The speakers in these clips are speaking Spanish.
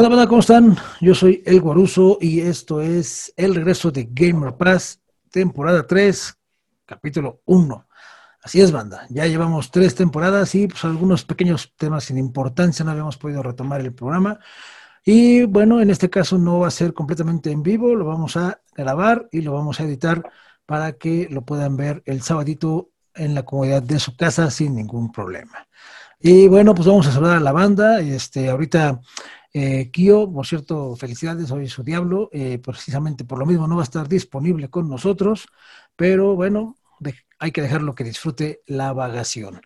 ¿Qué onda, ¿Cómo están? Yo soy El Guaruso y esto es el regreso de Gamer Pass, temporada 3, capítulo 1. Así es, banda. Ya llevamos tres temporadas y pues algunos pequeños temas sin importancia no habíamos podido retomar el programa. Y bueno, en este caso no va a ser completamente en vivo, lo vamos a grabar y lo vamos a editar para que lo puedan ver el sabadito en la comodidad de su casa sin ningún problema. Y bueno, pues vamos a saludar a la banda. Este, ahorita eh, Kio, por cierto, felicidades, hoy su diablo, eh, precisamente por lo mismo no va a estar disponible con nosotros, pero bueno, hay que dejarlo que disfrute la vagación.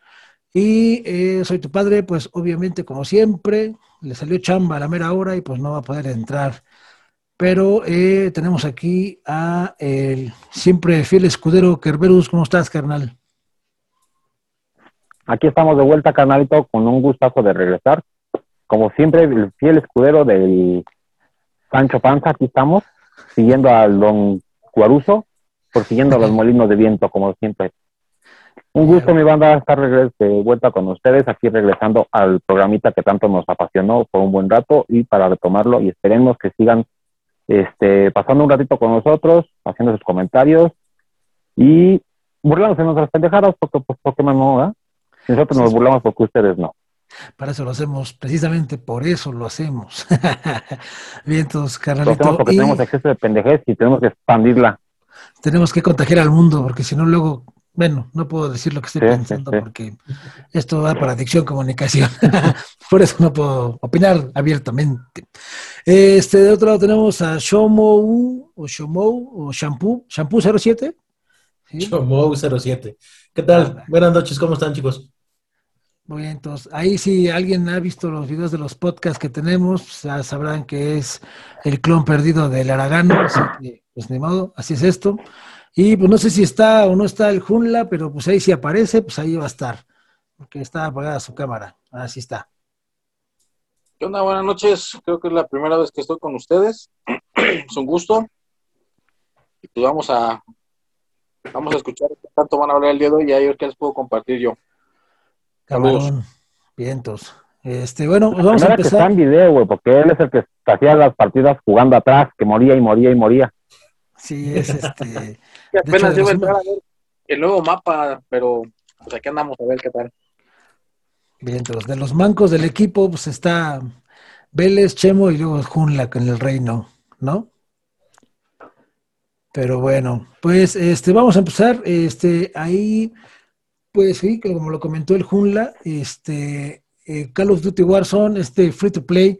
Y eh, soy tu padre, pues obviamente como siempre, le salió chamba a la mera hora y pues no va a poder entrar. Pero eh, tenemos aquí a el siempre fiel escudero Kerberus. ¿Cómo estás, carnal? Aquí estamos de vuelta, carnalito, con un gustazo de regresar como siempre, el fiel escudero del Sancho Panza, aquí estamos, siguiendo al don Cuaruso, siguiendo a los molinos de viento, como siempre. Un gusto, mi banda, estar de vuelta con ustedes, aquí regresando al programita que tanto nos apasionó por un buen rato y para retomarlo y esperemos que sigan este, pasando un ratito con nosotros, haciendo sus comentarios y burlándose de nuestras pendejadas, porque, pues, porque no, ¿eh? Nosotros nos burlamos porque ustedes no. Para eso lo hacemos, precisamente por eso lo hacemos. Vientos, carnalito. Lo porque tenemos exceso de pendejez y tenemos que expandirla. Tenemos que contagiar al mundo, porque si no luego, bueno, no puedo decir lo que estoy pensando, porque esto va para adicción comunicación. por eso no puedo opinar abiertamente. Este, de otro lado tenemos a Shomou, o Shomou, o Shampoo, Shampoo 07. ¿Sí? Shomou 07. ¿Qué tal? Buenas noches, ¿cómo están, chicos? Muy bien, entonces ahí si alguien ha visto los videos de los podcasts que tenemos, ya sabrán que es el clon perdido del Aragano, así que, pues ni así es esto. Y pues no sé si está o no está el Junla, pero pues ahí si aparece, pues ahí va a estar, porque está apagada su cámara, así está. ¿Qué onda? Buenas noches, creo que es la primera vez que estoy con ustedes, es un gusto. Y pues vamos a, vamos a escuchar qué tanto van a hablar el día de hoy y ahí les puedo compartir yo. Camarón, vientos. Este, bueno, pues vamos a empezar. que está en video, güey, porque él es el que hacía las partidas jugando atrás, que moría y moría y moría. Sí, es este. apenas yo a entrar a ver el nuevo mapa, pero pues aquí andamos a ver qué tal. Vientos. De los mancos del equipo, pues está Vélez, Chemo y luego Junla con el reino, ¿no? Pero bueno, pues este, vamos a empezar. Este, ahí pues sí, como lo comentó el Junla, este, eh, Call of Duty Warzone, este free to play,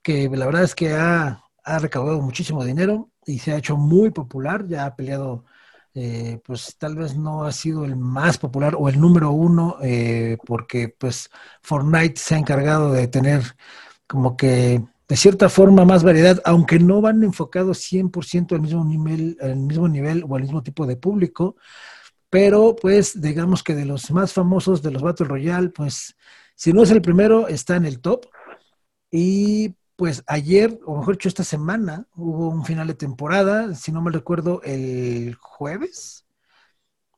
que la verdad es que ha, recaudado muchísimo dinero y se ha hecho muy popular, ya ha peleado, eh, pues tal vez no ha sido el más popular o el número uno, eh, porque pues Fortnite se ha encargado de tener como que de cierta forma más variedad, aunque no van enfocados 100% al mismo nivel, al mismo nivel o al mismo tipo de público, pero pues digamos que de los más famosos de los Battle Royale, pues si no es el primero, está en el top. Y pues ayer, o mejor dicho, esta semana, hubo un final de temporada, si no me recuerdo, el jueves.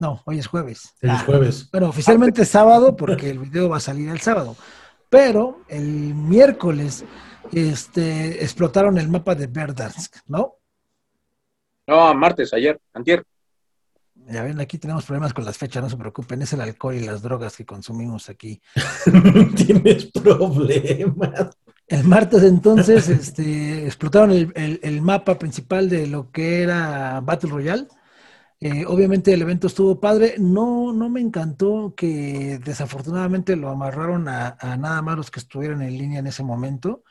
No, hoy es jueves. El ah, jueves. Bueno, oficialmente es sábado porque el video va a salir el sábado. Pero el miércoles este, explotaron el mapa de Verdansk, ¿no? No, martes, ayer, antier. Ya ven, aquí tenemos problemas con las fechas, no se preocupen, es el alcohol y las drogas que consumimos aquí. Tienes problemas. El martes entonces este, explotaron el, mapa principal de lo que era Battle Royale. Eh, obviamente el evento estuvo padre. No, no me encantó que desafortunadamente lo amarraron a, nada más los que estuvieran en línea en ese momento.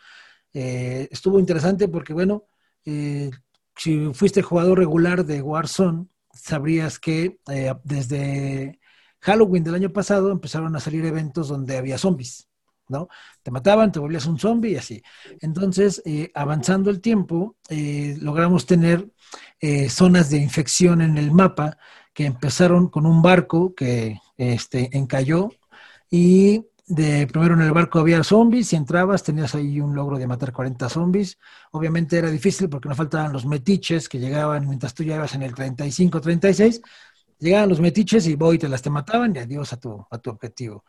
Eh, estuvo interesante porque, bueno, eh, si fuiste jugador regular de Warzone, sabrías que eh, desde Halloween del año pasado empezaron a salir eventos donde había zombies, ¿no? Te mataban, te volvías un zombie y así. Entonces, eh, avanzando el tiempo, eh, logramos tener zonas de infección en el mapa que empezaron con un barco que este, encalló y de primero en el barco había zombies y entrabas, tenías ahí un logro de matar 40 zombies. Obviamente era difícil porque no faltaban los metiches que llegaban mientras tú ya ibas en el 35, 36. Llegaban los metiches y voy, te las te mataban y adiós a tu, a tu objetivo.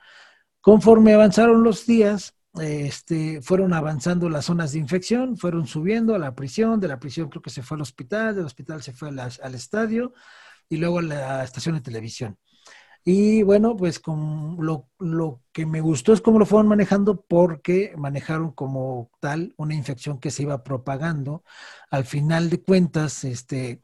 Conforme avanzaron los días, este, fueron avanzando las zonas de infección, fueron subiendo a la prisión, de la prisión creo que se fue al hospital, del hospital se fue al estadio y luego a la estación de televisión. Y bueno, pues con lo, lo, que me gustó es cómo lo fueron manejando porque manejaron como tal una infección que se iba propagando. Al final de cuentas, este,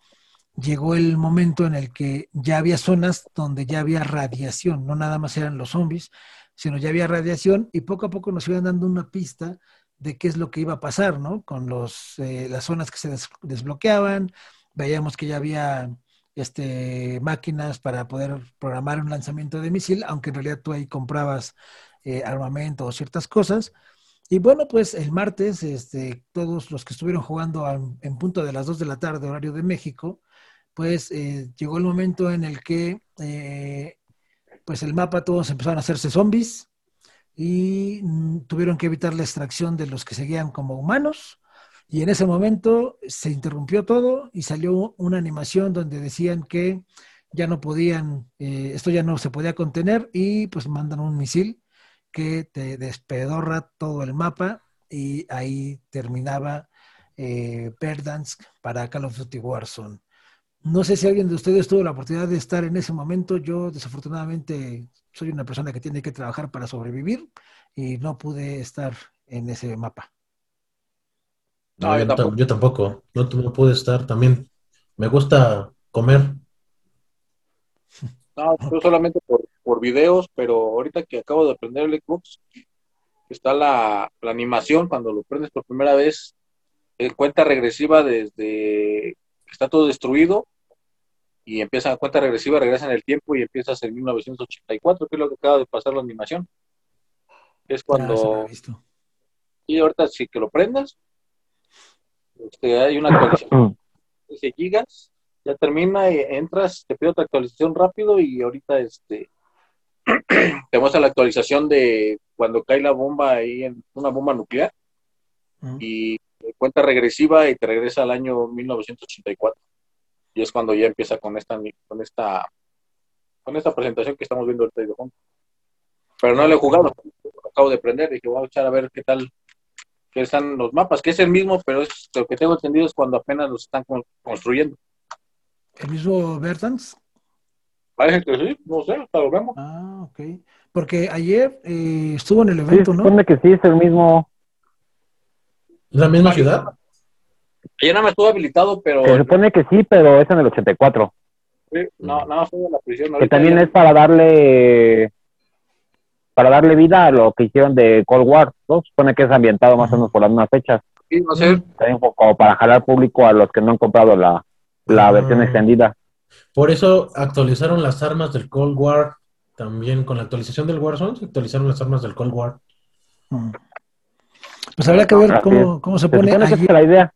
llegó el momento en el que ya había zonas donde ya había radiación, no nada más eran los zombies, sino ya había radiación y poco a poco nos iban dando una pista de qué es lo que iba a pasar, ¿no? Con los, eh, las zonas que se desbloqueaban, veíamos que ya había este, máquinas para poder programar un lanzamiento de misil, aunque en realidad tú ahí comprabas eh, armamento o ciertas cosas. Y bueno, pues el martes, este, todos los que estuvieron jugando en punto de las 2 de la tarde, horario de México, pues eh, llegó el momento en el que eh, pues el mapa todos empezaron a hacerse zombies y mm, tuvieron que evitar la extracción de los que seguían como humanos. Y en ese momento se interrumpió todo y salió una animación donde decían que ya no podían, eh, esto ya no se podía contener y pues mandan un misil que te despedorra todo el mapa y ahí terminaba eh, Verdansk para Call of Duty Warzone. No sé si alguien de ustedes tuvo la oportunidad de estar en ese momento. Yo desafortunadamente soy una persona que tiene que trabajar para sobrevivir y no pude estar en ese mapa. No, yo, tampoco. No, pude estar también. Me gusta comer. No, yo solamente por, por videos, pero ahorita que acabo de aprender el Xbox, está la, la animación cuando lo prendes por primera vez, en cuenta regresiva desde está todo destruido y empieza a cuenta regresiva, regresa en el tiempo y empiezas en 1984, que es lo que acaba de pasar la animación. Es cuando... y ahorita sí que lo prendas, este, hay una actualización de 10 gigas, ya termina, y entras, te pide otra actualización rápido y ahorita este te muestra la actualización de cuando cae la bomba ahí en una bomba nuclear y cuenta regresiva y te regresa al año 1984. Y es cuando ya empieza con esta con esta con esta presentación que estamos viendo el de Pero no lo he jugado, acabo de prender, dije voy a echar a ver qué tal que están los mapas, que es el mismo, pero es, lo que tengo entendido es cuando apenas los están construyendo. ¿El mismo Vertans? Parece que sí, no sé, hasta lo vemos. Ah, ok. Porque ayer eh, estuvo en el evento, ¿no? Supone que sí, es el mismo, ¿La misma ciudad? Ayer no me estuvo habilitado, pero. Se supone que sí, pero es en el 84. Sí, no, nada más la prisión. Que también es para darle para darle vida a lo que hicieron de Cold War, ¿no? Supone que es ambientado más o menos por las mismas fechas. Sí, no sé. También como para jalar público a los que no han comprado la, la ah. versión extendida. Por eso actualizaron las armas del Cold War también con la actualización del Warzone, se actualizaron las armas del Cold War. Pues habrá que ver cómo, cómo se pone. Ayer, la idea.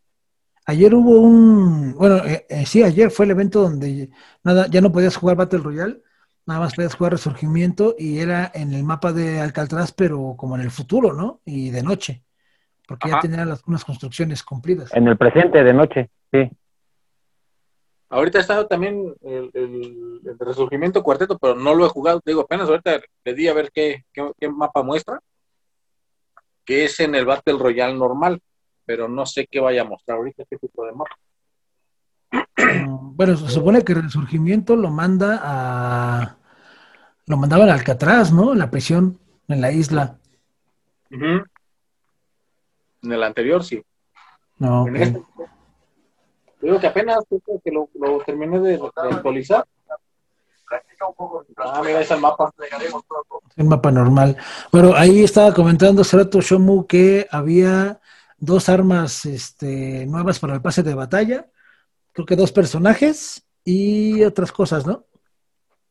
ayer hubo un, bueno, eh, eh, sí, ayer fue el evento donde nada, ya no podías jugar Battle Royale, nada más podías jugar Resurgimiento y era en el mapa de Alcatraz, pero como en el futuro, ¿no? Y de noche, porque ya tenían las, unas construcciones cumplidas. En el presente, de noche, sí. Ahorita he estado también el, el, Resurgimiento Cuarteto, pero no lo he jugado. Digo, apenas ahorita le di a ver qué, qué mapa muestra que es en el Battle Royale normal, pero no sé qué vaya a mostrar ahorita, qué tipo de mapa. Bueno, se supone que el resurgimiento lo manda a. Lo mandaban a Alcatraz, ¿no? En la prisión, en la isla. En el anterior, sí. No. Este, digo que apenas que lo, lo terminé de actualizar Ah, mira, es el mapa. El mapa normal. Bueno, ahí estaba comentando hace rato Shomu que había dos armas este, nuevas para el pase de batalla. Creo que dos personajes y otras cosas, ¿no?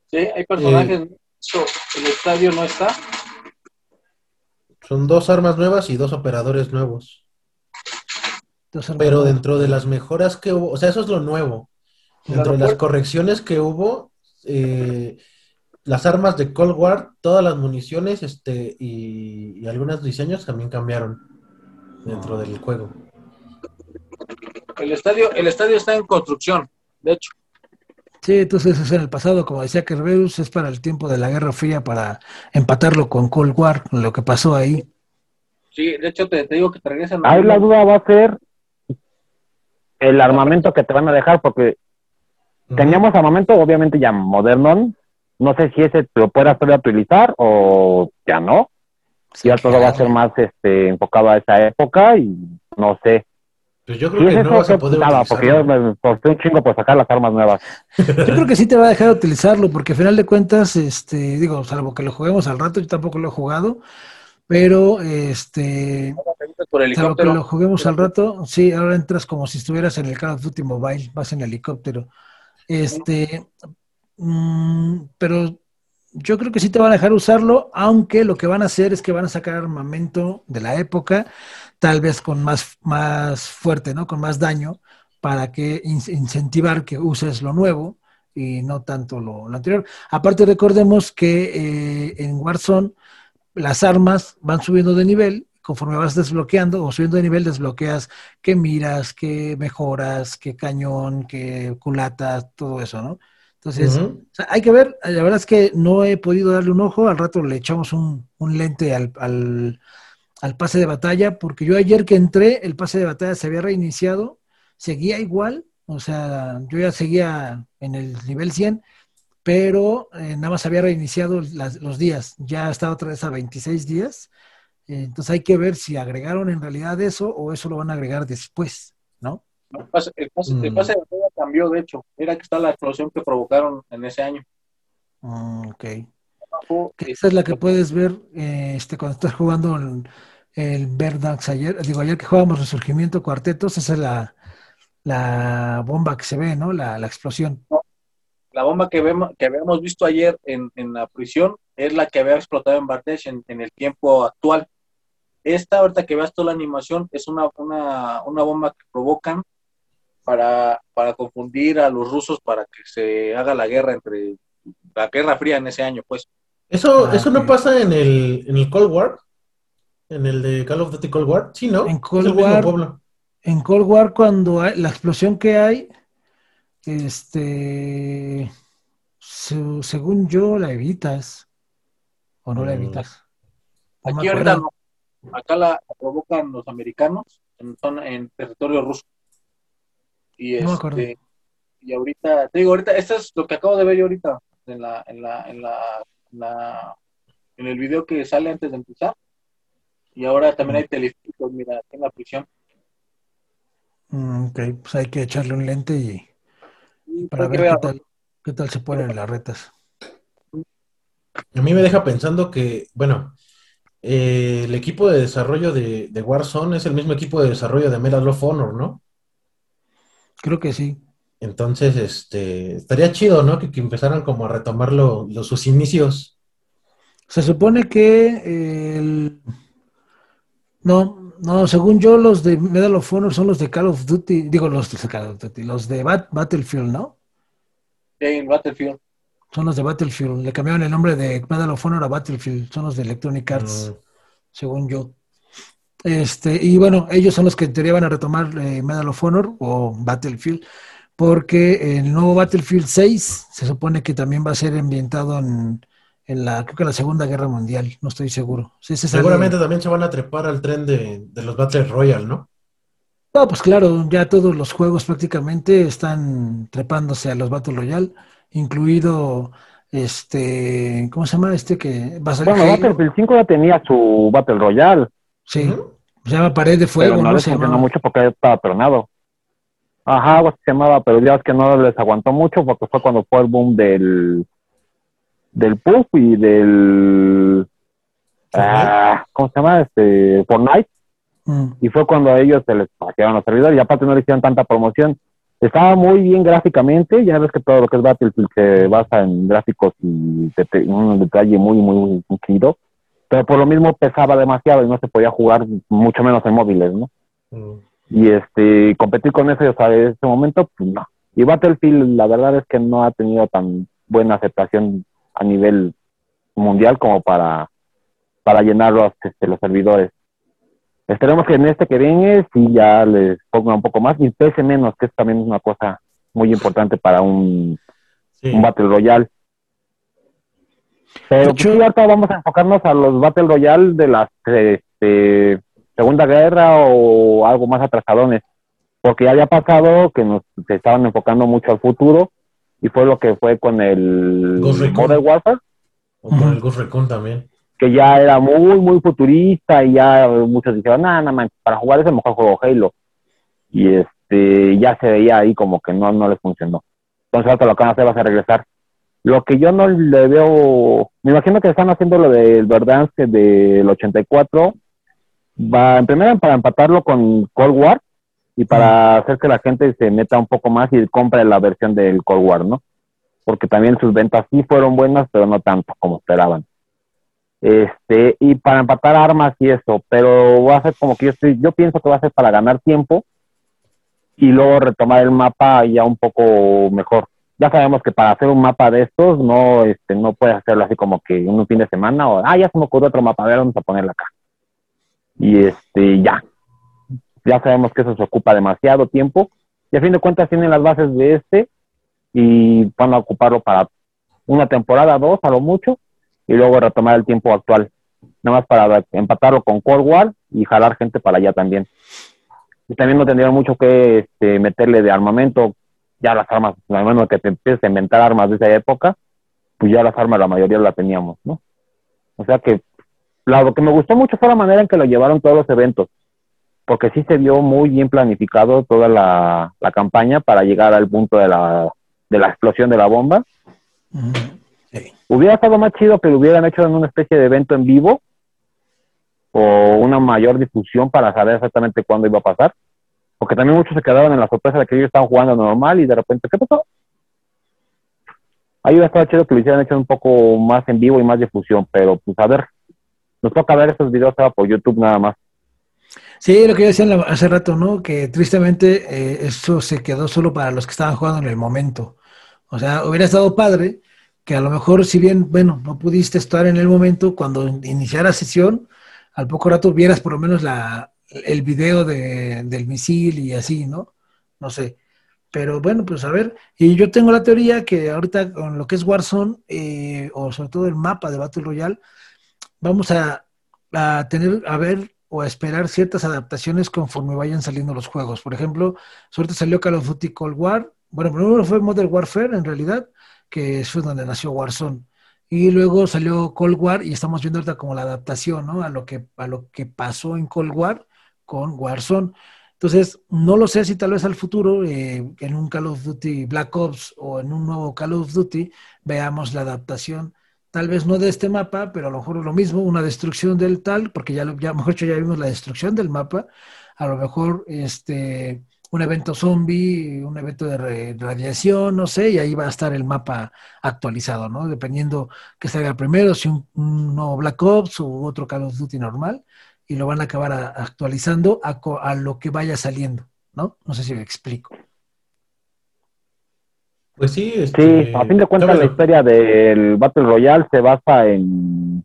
Sí, hay personajes. Eh, el estadio no está. Son dos armas nuevas y dos operadores nuevos. Pero dentro de las mejoras que hubo, o sea, eso es lo nuevo. Dentro de las correcciones que hubo, eh, las armas de Cold War, todas las municiones este, y, algunos diseños también cambiaron dentro del juego. El estadio, el estadio está en construcción, de hecho. Sí, entonces es en el pasado, como decía Kerbeus, es para el tiempo de la Guerra Fría para empatarlo con Cold War, lo que pasó ahí. Sí, de hecho te, digo que te regresan. Ahí la duda va a ser el armamento que te van a dejar, porque teníamos armamento obviamente ya moderno, no sé si ese lo puedas utilizar o ya no. ya todo va a ser más este enfocado a esa época y no sé. Pues yo creo que no vas a poder nada, porque yo me un chingo por sacar las armas nuevas. Yo creo que sí te va a dejar de utilizarlo, porque al final de cuentas, este, digo, salvo que lo juguemos al rato, yo tampoco lo he jugado, pero este salvo que lo juguemos al rato, sí, ahora entras como si estuvieras en el Call of Duty Mobile, vas en helicóptero. Este, mm, pero yo creo que sí te van a dejar usarlo, aunque lo que van a hacer es que van a sacar armamento de la época tal vez con más, más fuerte, ¿no? Con más daño, para que incentivar que uses lo nuevo y no tanto lo, anterior. Aparte, recordemos que eh, en Warzone las armas van subiendo de nivel, conforme vas desbloqueando o subiendo de nivel, desbloqueas qué miras, qué mejoras, qué cañón, qué culata, todo eso, ¿no? Entonces, hay que ver, la verdad es que no he podido darle un ojo, al rato le echamos un, lente al, al pase de batalla, porque yo ayer que entré, el pase de batalla se había reiniciado, seguía igual, o sea, yo ya seguía en el nivel 100, pero eh, nada más había reiniciado los días, ya estaba otra vez a 26 días, eh, entonces hay que ver si agregaron en realidad eso o eso lo van a agregar después, ¿no? El pase, el pase, de mm. batalla cambió, de hecho, era que está la explosión que provocaron en ese año. Mm, ok. Esa es la que puedes ver eh, este, cuando estás jugando el, el Verdax ayer. Digo, ayer que jugábamos Resurgimiento Cuartetos, esa es la, la bomba que se ve, ¿no? La, explosión. La bomba que, vemos, que habíamos visto ayer en, la prisión es la que había explotado en Bartesh en, el tiempo actual. Esta, ahorita que veas toda la animación, es una, una, una bomba que provocan para, para confundir a los rusos para que se haga la guerra entre la Guerra Fría en ese año, pues. ¿Eso, ah, ¿eso no pasa en el, en el Cold War? ¿En el de Call of Duty Cold War? Sí, ¿no? En Cold, War, en Cold War, cuando hay la explosión que hay, este, según yo, la evitas. ¿O no la mm. evitas? Aquí ahorita Acá la provocan los americanos en, en territorio ruso. Y este, y ahorita, te digo, ahorita, esto es lo que acabo de ver yo ahorita en la, en la, en la, en el video que sale antes de empezar. Y ahora también hay teleféricos, mira, en la prisión. Mm, ok, pues hay que echarle un lente y, para ver qué tal, qué tal se ponen las retas. A mí me deja pensando que, bueno, eh, el equipo de desarrollo de, de, Warzone es el mismo equipo de desarrollo de Medal of Honor, ¿no? Creo que sí. Entonces, este, estaría chido, ¿no? Que, empezaran como a retomar los, sus inicios. Se supone que el no, no, según yo, los de Medal of Honor son los de Call of Duty, digo los de Call of Duty, los de Battlefield, ¿no? Sí, Battlefield. Son los de Battlefield. Le cambiaron el nombre de Medal of Honor a Battlefield. Son los de Electronic Arts, mm. según yo. Este, y bueno, ellos son los que en teoría van a retomar eh, Medal of Honor o Battlefield, porque el nuevo Battlefield 6 se supone que también va a ser ambientado en, en la, creo que la Segunda Guerra Mundial, no estoy seguro. Seguramente también se van a trepar al tren de, los Battle Royale, ¿no? No, pues claro, ya todos los juegos prácticamente están trepándose a los Battle Royale, incluido este, ¿cómo se llama este que va a salir? Bueno, Battlefield 5 ya tenía su Battle Royale. Sí, se llama Pared de Fuego. Pero no, les funcionó mucho porque estaba tronado. Ajá, algo se llamaba, pero ya es que no les aguantó mucho porque fue cuando fue el boom del del Puff y del ah, ¿cómo se llama? este Fortnite. Mm. y fue cuando a ellos se les pasaron los servidores. Y aparte no le hicieron tanta promoción. Estaba muy bien gráficamente. Ya ves que todo lo que es Battlefield se basa en gráficos y un detalle muy muy muy pero por lo mismo pesaba demasiado y no se podía jugar mucho menos en móviles no mm. y este competir con eso o en ese momento pues no. Y Battlefield la verdad es que no ha tenido tan buena aceptación a nivel mundial como para, para llenar los, este, los servidores. Esperemos que en este que viene sí ya les ponga un poco más y pese menos, que es también una cosa muy importante para un, un Battle Royale. Pero pues, sí, ahorita vamos a enfocarnos a los Battle Royale de las este, Segunda Guerra o algo más atrasadones, porque ya había pasado que nos se estaban enfocando mucho al futuro y fue lo que fue con el Modern Warfare. O con el Ghost Recon también. Que ya era muy, muy futurista y ya muchos dijeron, nada, nada, para jugar ese mejor juego Halo. Y este ya se veía ahí como que no, no les funcionó. Entonces ahora lo que van a hacer va a regresar. Lo que yo no le veo, me imagino que están haciendo lo del Verdansk del 84, va en primera para empatarlo con Cold War y para hacer que la gente se meta un poco más y compre la versión del Cold War, ¿no? Porque también sus ventas sí fueron buenas, pero no tanto como esperaban. Este, y para empatar armas y eso, pero va a ser como que yo estoy, yo pienso que va a ser para ganar tiempo y luego retomar el mapa ya un poco mejor ya sabemos que para hacer un mapa de estos no este no puedes hacerlo así como que un fin de semana o ah ya se me ocurrió otro mapa vamos a ponerlo acá y este ya ya sabemos que eso se ocupa demasiado tiempo y a fin de cuentas tienen las bases de este y van a ocuparlo para una temporada dos a lo mucho y luego retomar el tiempo actual. Nada más para empatarlo con Cold War y jalar gente para allá también. Y también no tendría mucho que este, meterle de armamento ya las armas, al menos que te empieces a inventar armas de esa época, pues ya las armas la mayoría las teníamos, ¿no? O sea que lo que me gustó mucho fue la manera en que lo llevaron todos los eventos, porque sí se vio muy bien planificado toda la, campaña para llegar al punto de la, de la explosión de la bomba. Hubiera estado más chido que lo hubieran hecho en una especie de evento en vivo o una mayor difusión para saber exactamente cuándo iba a pasar porque también muchos se quedaron en la sorpresa de que ellos estaban jugando normal y de repente, ¿qué pasó? Ahí hubiera estado chido que lo hicieran hecho un poco más en vivo y más difusión, pero pues a ver, nos toca ver esos videos por YouTube nada más. Sí, lo que yo decía hace rato, ¿no? Que tristemente eh, eso se quedó solo para los que estaban jugando en el momento. O sea, hubiera estado padre que a lo mejor, si bien, bueno, no pudiste estar en el momento, cuando iniciara sesión, al poco rato vieras por lo menos la, el video de, del misil y así, ¿no? No sé. Pero bueno, pues a ver, y yo tengo la teoría que ahorita con lo que es Warzone, eh, o sobre todo el mapa de Battle Royale, vamos a, a, tener, a ver o a esperar ciertas adaptaciones conforme vayan saliendo los juegos. Por ejemplo, suerte salió Call of Duty Cold War, bueno, primero fue Modern Warfare en realidad, que es donde nació Warzone. Y luego salió Cold War y estamos viendo ahorita como la adaptación, ¿no? A lo que, a lo que pasó en Cold War con Warzone. Entonces, no lo sé si tal vez al futuro, eh, en un Call of Duty Black Ops o en un nuevo Call of Duty, veamos la adaptación, tal vez no de este mapa, pero a lo mejor lo mismo, una destrucción del tal, porque ya, ya mejor ya vimos la destrucción del mapa, a lo mejor este, un evento zombie, un evento de radiación, no sé, y ahí va a estar el mapa actualizado, ¿no? Dependiendo que salga primero, si un, un nuevo Black Ops u otro Call of Duty normal y lo van a acabar actualizando a, lo que vaya saliendo, ¿no? No sé si me explico. Pues sí, este, sí, a fin de cuentas la historia del Battle Royale se basa en,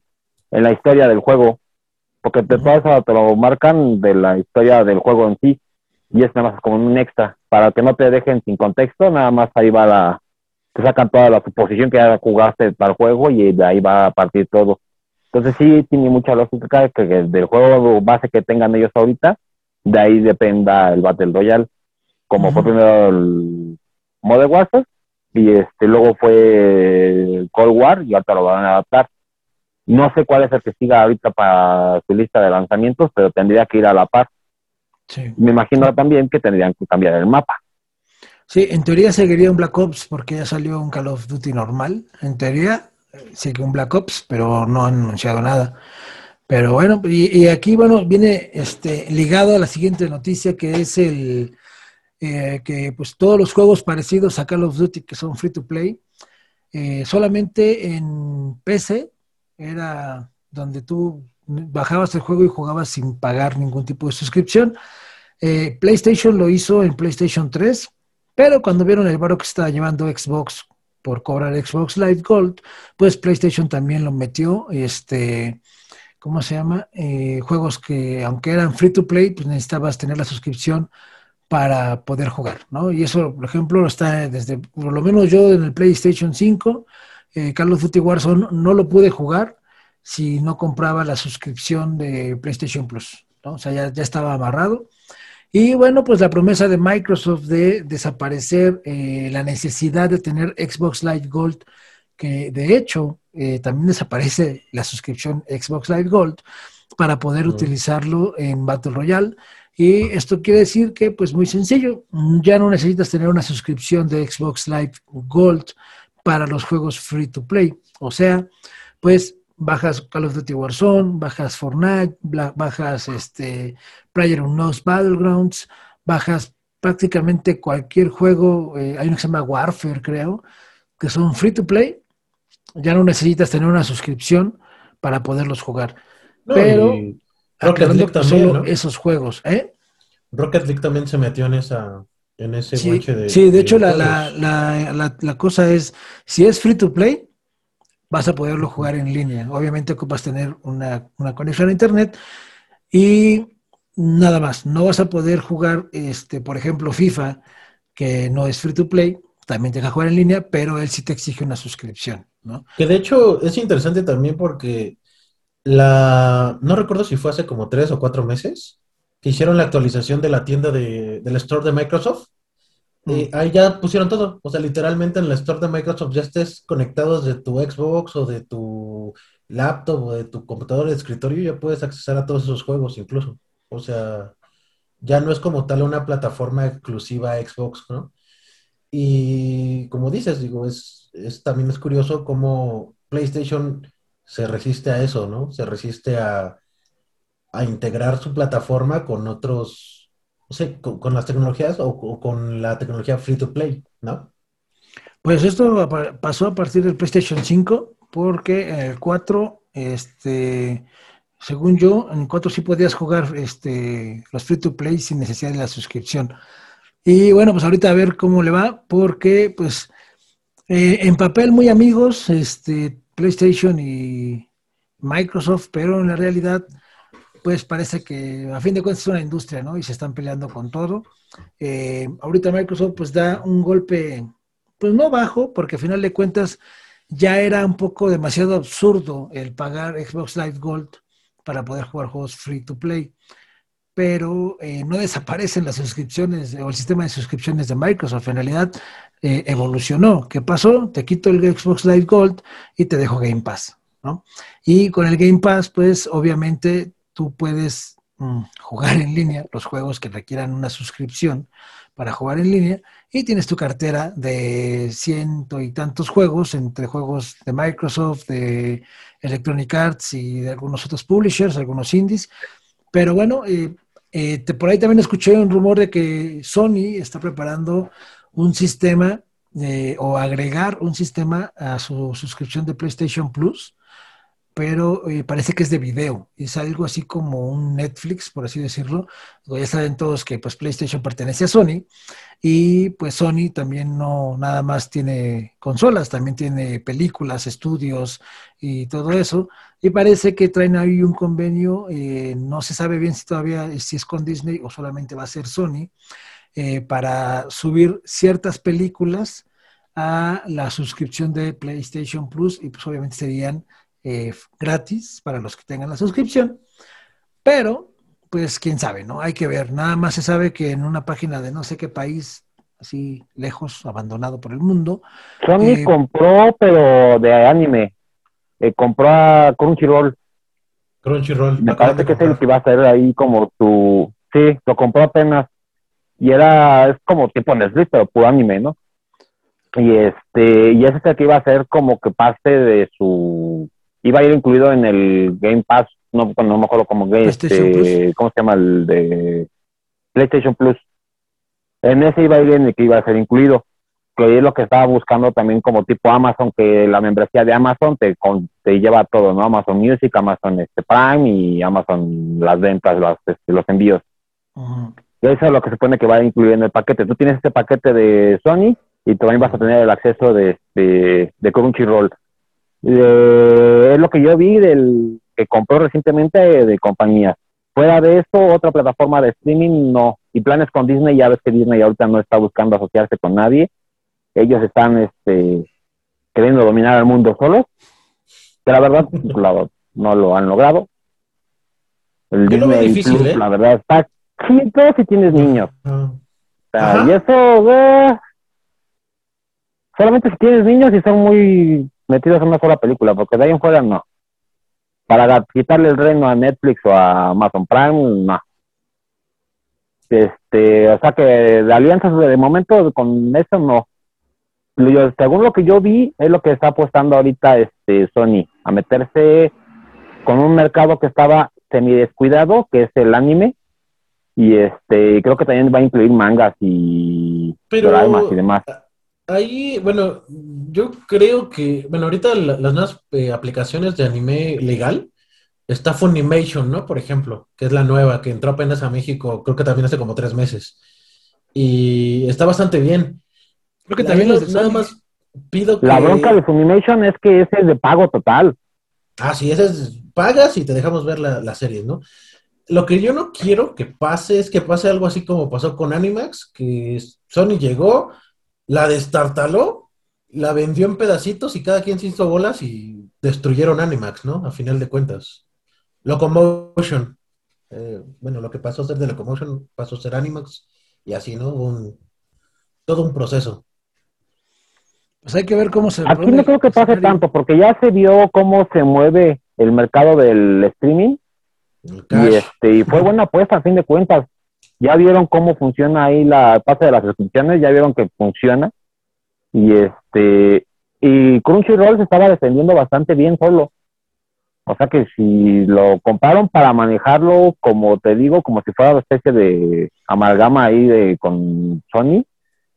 la historia del juego, porque te, uh te lo marcan de la historia del juego en sí, y es nada más como un extra, para que no te dejen sin contexto, nada más ahí va la, te sacan toda la suposición que ya jugaste para el juego y de ahí va a partir todo. Entonces sí tiene mucha lógica que del juego base que tengan ellos ahorita, de ahí dependa el Battle Royale, como fue primero el Modern Warfare y este luego fue Cold War y ahorita lo van a adaptar. No sé cuál es el que siga ahorita para su lista de lanzamientos, pero tendría que ir a la par. Me imagino también que tendrían que cambiar el mapa. Sí, en teoría seguiría un Black Ops porque ya salió un Call of Duty normal. En teoría, sigue un Black Ops, pero no han anunciado nada. Pero bueno, y, aquí, bueno, viene este, ligado a la siguiente noticia, que es el eh, que pues todos los juegos parecidos a Call of Duty que son free to play, eh, solamente en PC era donde tú bajabas el juego y jugabas sin pagar ningún tipo de suscripción. Eh, PlayStation lo hizo en PlayStation 3, pero cuando vieron el barro que estaba llevando Xbox por cobrar Xbox Live Gold, pues PlayStation también lo metió, este, ¿cómo se llama? Eh, juegos que aunque eran free to play, pues necesitabas tener la suscripción para poder jugar, ¿no? Y eso, por ejemplo, está desde, por lo menos yo en el PlayStation 5, eh, Call of Duty Warzone no lo pude jugar, si no compraba la suscripción de PlayStation Plus. ¿no? O sea, ya, ya estaba amarrado. Y bueno, pues la promesa de Microsoft de desaparecer eh, la necesidad de tener Xbox Live Gold, que de hecho eh, también desaparece la suscripción Xbox Live Gold para poder utilizarlo en Battle Royale. Y esto quiere decir que, pues muy sencillo, ya no necesitas tener una suscripción de Xbox Live Gold para los juegos free to play. O sea, pues bajas Call of Duty Warzone, bajas Fortnite, bajas este Player Unknown's Battlegrounds, bajas prácticamente cualquier juego, eh, hay uno que se llama Warfare, creo, que son free to play. Ya no necesitas tener una suscripción para poderlos jugar. Pero Rocket League también, esos juegos, ¿eh? Rocket League también se metió en esa en ese sí, de Sí, de, hecho la, la, la, la, cosa es, si es free to play, vas a poderlo jugar en línea. Obviamente ocupas tener una, una conexión a internet y nada más. No vas a poder jugar, este, por ejemplo, FIFA, que no es free to play, también te deja jugar en línea, pero él sí te exige una suscripción, ¿no? Que de hecho es interesante también porque la, no recuerdo si fue hace como tres o cuatro meses, que hicieron la actualización de la tienda de, del store de Microsoft. Y mm. ahí ya pusieron todo. O sea, literalmente en la store de Microsoft ya estés conectado desde tu Xbox o de tu laptop o de tu computador de escritorio, ya puedes acceder a todos esos juegos incluso. O sea, ya no es como tal una plataforma exclusiva Xbox, ¿no? Y como dices, digo, es, es también es curioso cómo PlayStation se resiste a eso, ¿no? Se resiste a, integrar su plataforma con otros, no sé, con, las tecnologías o, con la tecnología free to play, ¿no? Pues esto pasó a partir del PlayStation 5, porque el 4, este, según yo, en el 4 sí podías jugar este, los free to play sin necesidad de la suscripción. Y bueno, pues ahorita a ver cómo le va, porque pues eh, en papel muy amigos, este, PlayStation y Microsoft, pero en la realidad, pues parece que a fin de cuentas es una industria, ¿no? Y se están peleando con todo. Eh, ahorita Microsoft pues da un golpe, pues no bajo, porque a final de cuentas ya era un poco demasiado absurdo el pagar Xbox Live Gold para poder jugar juegos free to play pero eh, no desaparecen las suscripciones o el sistema de suscripciones de Microsoft. En realidad eh, evolucionó. ¿Qué pasó? Te quito el Xbox Live Gold y te dejo Game Pass. ¿no? Y con el Game Pass, pues obviamente tú puedes mm, jugar en línea los juegos que requieran una suscripción para jugar en línea y tienes tu cartera de ciento y tantos juegos, entre juegos de Microsoft, de Electronic Arts y de algunos otros publishers, algunos indies. Pero bueno, eh, eh, por ahí también escuché un rumor de que Sony está preparando un sistema eh, o agregar un sistema a su suscripción de PlayStation Plus, pero eh, parece que es de video. Es algo así como un Netflix, por así decirlo. Ya saben todos que pues PlayStation pertenece a Sony y pues Sony también no nada más tiene consolas, también tiene películas, estudios y todo eso. Y parece que traen ahí un convenio, eh, no se sabe bien si todavía si es con Disney o solamente va a ser Sony, eh, para subir ciertas películas a la suscripción de PlayStation Plus y pues obviamente serían eh, gratis para los que tengan la suscripción. Pero pues quién sabe, ¿no? Hay que ver. Nada más se sabe que en una página de no sé qué país, así lejos, abandonado por el mundo. Sony eh, compró, pero de anime. Eh, compró a Crunchyroll. Crunchyroll. Me parece que es el que va a ser ahí como tu. Sí, lo compró apenas. Y era, es como tipo Netflix, pero puro anime, ¿no? Y este, y ese que iba a ser como que parte de su. Iba a ir incluido en el Game Pass no, no me acuerdo cómo, este, ¿cómo se llama? El de PlayStation Plus. En ese iba a ir en el que iba a ser incluido. Que es lo que estaba buscando también como tipo Amazon, que la membresía de Amazon te, te lleva todo, ¿no? Amazon Music, Amazon este, Prime y Amazon las ventas, los, este, los envíos. Eso es lo que se supone que va a incluir en el paquete. Tú tienes este paquete de Sony y también vas a tener el acceso de, de, de Crunchyroll. Eh, es lo que yo vi del, que compró recientemente de compañías. Fuera de esto, otra plataforma de streaming no. Y planes con Disney, ya ves que Disney ahorita no está buscando asociarse con nadie. Ellos están este, queriendo dominar el mundo solos. Que la verdad, no lo han logrado. El Disney difícil, ¿eh? la verdad, está chido si tienes niños. y eso, solamente si tienes niños y son muy metidos en una sola película, porque de ahí en fuera no. Para quitarle el reino a Netflix o a Amazon Prime, no. Este, o sea que de alianzas de momento con eso no. según lo que yo vi, es lo que está apostando ahorita este Sony, a meterse con un mercado que estaba semi descuidado, que es el anime, y este creo que también va a incluir mangas y Pero, y demás. Ahí, bueno, yo creo que, bueno, ahorita las nuevas eh, aplicaciones de anime legal, está Funimation, ¿no? Por ejemplo, que es la nueva, que entró apenas a México, creo que también hace como tres meses. Y está bastante bien. Creo que también nada más pido que... La bronca de Funimation es que ese es de pago total. Ah, sí, ese es pagas y te dejamos ver la, la serie, ¿no? Lo que yo no quiero que pase es que pase algo así como pasó con Animax, que Sony llegó, la destartaló, la vendió en pedacitos y cada quien se hizo bolas y destruyeron Animax, ¿no? A final de cuentas. Locomotion. Eh, bueno, lo que pasó a ser de Locomotion pasó a ser Animax y así, ¿no? Un, todo un proceso. Pues hay que ver cómo se... Aquí no creo que pase tanto, porque ya se vio cómo se mueve el mercado del streaming. Y, este, y fue buena apuesta, a fin de cuentas. Ya vieron cómo funciona ahí la parte de las suscripciones, ya vieron que funciona. Y este y Crunchyroll se estaba defendiendo bastante bien solo. O sea que si lo compraron para manejarlo, como te digo, como si fuera una especie de amalgama ahí de con Sony,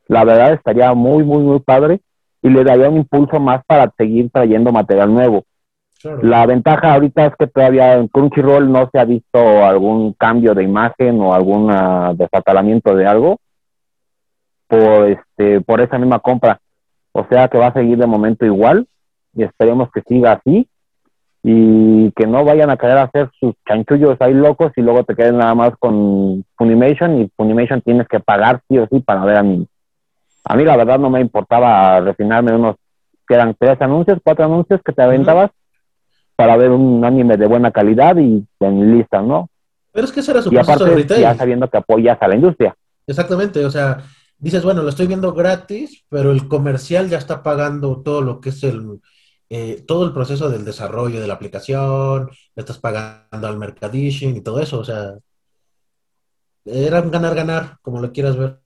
la verdad estaría muy, muy, muy padre y le daría un impulso más para seguir trayendo material nuevo. La ventaja ahorita es que todavía en Crunchyroll no se ha visto algún cambio de imagen o algún ah, desatalamiento de algo por este por esa misma compra. O sea que va a seguir de momento igual y esperemos que siga así y que no vayan a querer hacer sus chanchullos ahí locos y luego te queden nada más con Funimation y Funimation tienes que pagar sí o sí para ver a mí. A mí la verdad no me importaba refinarme unos que eran tres anuncios, cuatro anuncios que te aventabas para ver un anime de buena calidad y en lista, ¿no? Pero es que ese era su y aparte, ya sabiendo que apoyas a la industria. Exactamente, o sea, dices, bueno, lo estoy viendo gratis, pero el comercial ya está pagando todo lo que es el eh, todo el proceso del desarrollo de la aplicación, le estás pagando al mercadishing y todo eso, o sea, era un ganar-ganar, como lo quieras ver.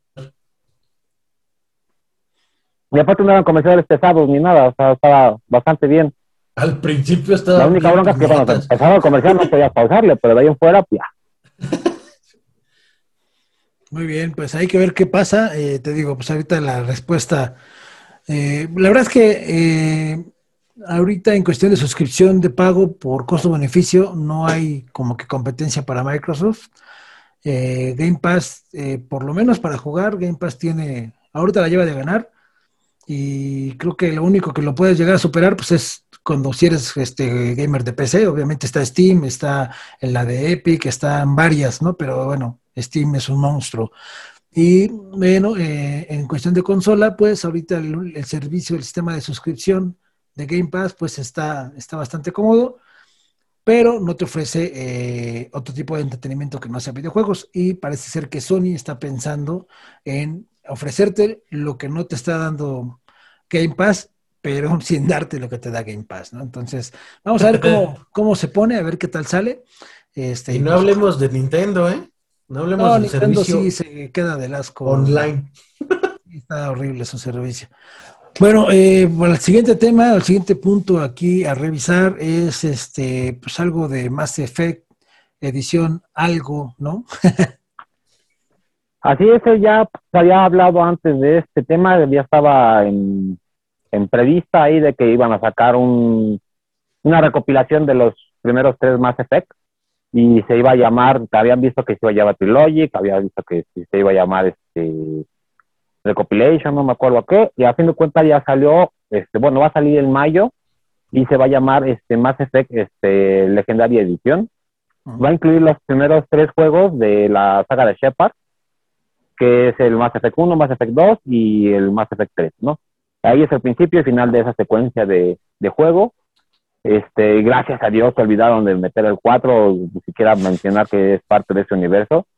Y aparte no eran comerciales pesados ni nada, o sea, estaba bastante bien. Al principio estaba. La única bronca es que cuando empezaba el comercial no podías pausarle, pero de ahí en fuera, pues Muy bien, pues hay que ver qué pasa. Eh, te digo, pues ahorita la respuesta. Eh, la verdad es que eh, ahorita en cuestión de suscripción de pago por costo-beneficio no hay como que competencia para Microsoft. Game Pass, por lo menos para jugar, Game Pass tiene, ahorita la lleva de ganar y creo que lo único que lo puedes llegar a superar pues es cuando si eres este gamer de PC, obviamente está Steam, está en la de Epic, están varias, ¿no? Pero bueno, Steam es un monstruo. Y bueno, eh, en cuestión de consola, pues ahorita el, servicio, el sistema de suscripción de Game Pass, pues está, está bastante cómodo, pero no te ofrece eh, otro tipo de entretenimiento que no sea videojuegos. Y parece ser que Sony está pensando en ofrecerte lo que no te está dando Game Pass, pero sin darte lo que te da Game Pass, ¿no? Entonces, vamos a ver cómo, cómo se pone, a ver qué tal sale. Este, y no hablemos de Nintendo, ¿eh? No hablemos no, Nintendo sí se queda del asco. Online. Está horrible su servicio. Bueno, eh, bueno, el siguiente tema, el siguiente punto aquí a revisar es este, pues algo de Mass Effect, edición algo, ¿no? Así es, ya se había hablado antes de este tema, ya estaba en, prevista ahí de que iban a sacar un, una recopilación de los primeros tres Mass Effect y se iba a llamar, habían visto que se iba a llamar Trilogic, habían visto que se iba a llamar este Recopilation, no me acuerdo a qué, y a fin de cuentas ya salió, este, bueno, va a salir en mayo y se va a llamar este Mass Effect este, Legendary Edition. Va a incluir los primeros tres juegos de la saga de Shepard que es el Mass Effect 1, Mass Effect 2 y el Mass Effect 3, ¿no? Ahí es el principio y final de esa secuencia de, juego. Este, gracias a Dios se olvidaron de meter el 4, ni siquiera mencionar que es parte de ese universo.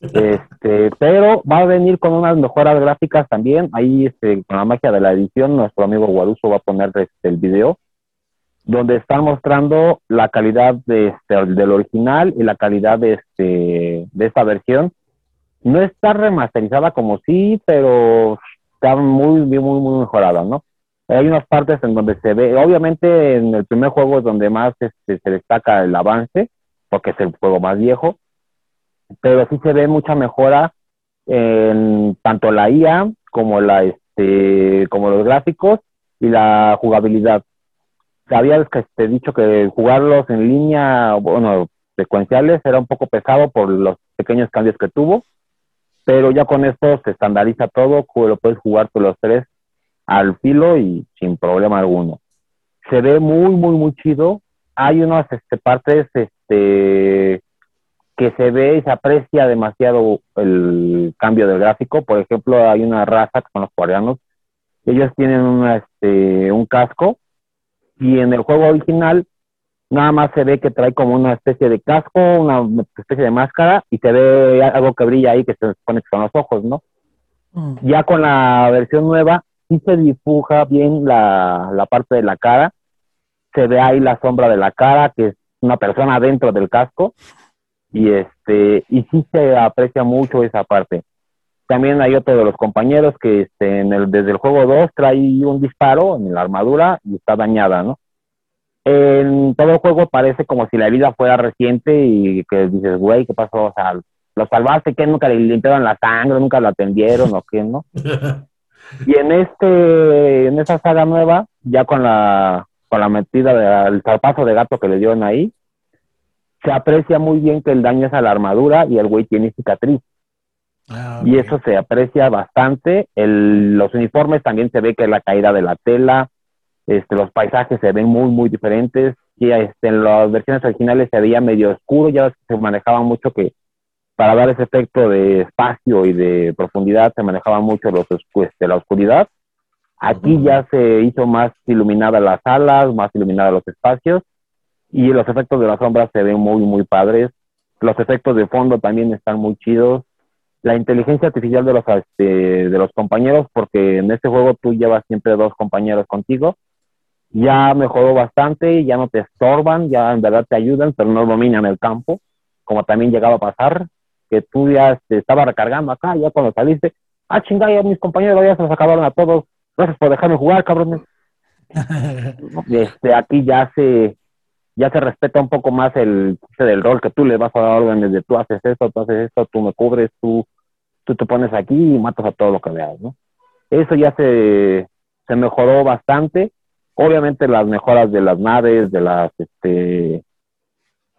Este, pero va a venir con unas mejoras gráficas también. Ahí, este, con la magia de la edición, nuestro amigo Guaruso va a poner este, el video, donde está mostrando la calidad de, este, del original y la calidad de, este, de esta versión. No está remasterizada como sí, pero está muy, muy, muy mejorada, ¿no? Hay unas partes en donde se ve, obviamente en el primer juego es donde más este, se destaca el avance, porque es el juego más viejo, pero sí se ve mucha mejora en tanto la IA como la este como los gráficos y la jugabilidad. Había que te he dicho que jugarlos en línea, bueno, secuenciales era un poco pesado por los pequeños cambios que tuvo, pero ya con esto se estandariza todo, lo puedes jugar con los tres al filo y sin problema alguno. Se ve muy, muy, muy chido. Hay unas este, partes este, que se ve y se aprecia demasiado el cambio del gráfico. Por ejemplo, hay una raza que son los coreanos. Ellos tienen una, este, un casco y en el juego original nada más se ve que trae como una especie de casco, una especie de máscara y se ve algo que brilla ahí que se supone que son los ojos, ¿no? Mm. Ya con la versión nueva sí se dibuja bien la, la parte de la cara, se ve ahí la sombra de la cara, que es una persona dentro del casco, y este y sí se aprecia mucho esa parte. También hay otro de los compañeros que este, en el, desde el juego 2 trae un disparo en la armadura y está dañada, ¿no? En todo el juego parece como si la herida fuera reciente y que dices, güey, ¿qué pasó? O sea, lo salvaste, que nunca le limpiaron la sangre, nunca lo atendieron o qué, ¿no? y en este, en esa saga nueva, ya con la, con la metida del zarpazo de gato que le dieron ahí, se aprecia muy bien que el daño es a la armadura y el güey tiene cicatriz. Ah, y eso se aprecia bastante. El, los uniformes también se ve que es la caída de la tela. Este, los paisajes se ven muy, muy diferentes. Y este, en las versiones originales se veía medio oscuro, ya se manejaba mucho que para dar ese efecto de espacio y de profundidad se manejaba mucho los, este, la oscuridad. Aquí ya se hizo más iluminada las salas, más iluminada los espacios y los efectos de las sombras se ven muy, muy padres. Los efectos de fondo también están muy chidos. La inteligencia artificial de los, este, de los compañeros, porque en este juego tú llevas siempre dos compañeros contigo, ya mejoró bastante, ya no te estorban, ya en verdad te ayudan, pero no dominan el campo, como también llegaba a pasar, que tú ya te estaba recargando acá, ya cuando saliste, ah, chingada, ya mis compañeros ya se los acabaron a todos, gracias por dejarme jugar, cabrones. este, aquí ya se, ya se respeta un poco más el del rol que tú le vas a dar órdenes de tú haces esto, tú haces esto, tú me cubres, tú, tú te pones aquí y matas a todo lo que veas, ¿no? Eso ya se, se mejoró bastante. Obviamente las mejoras de las naves, de las, este,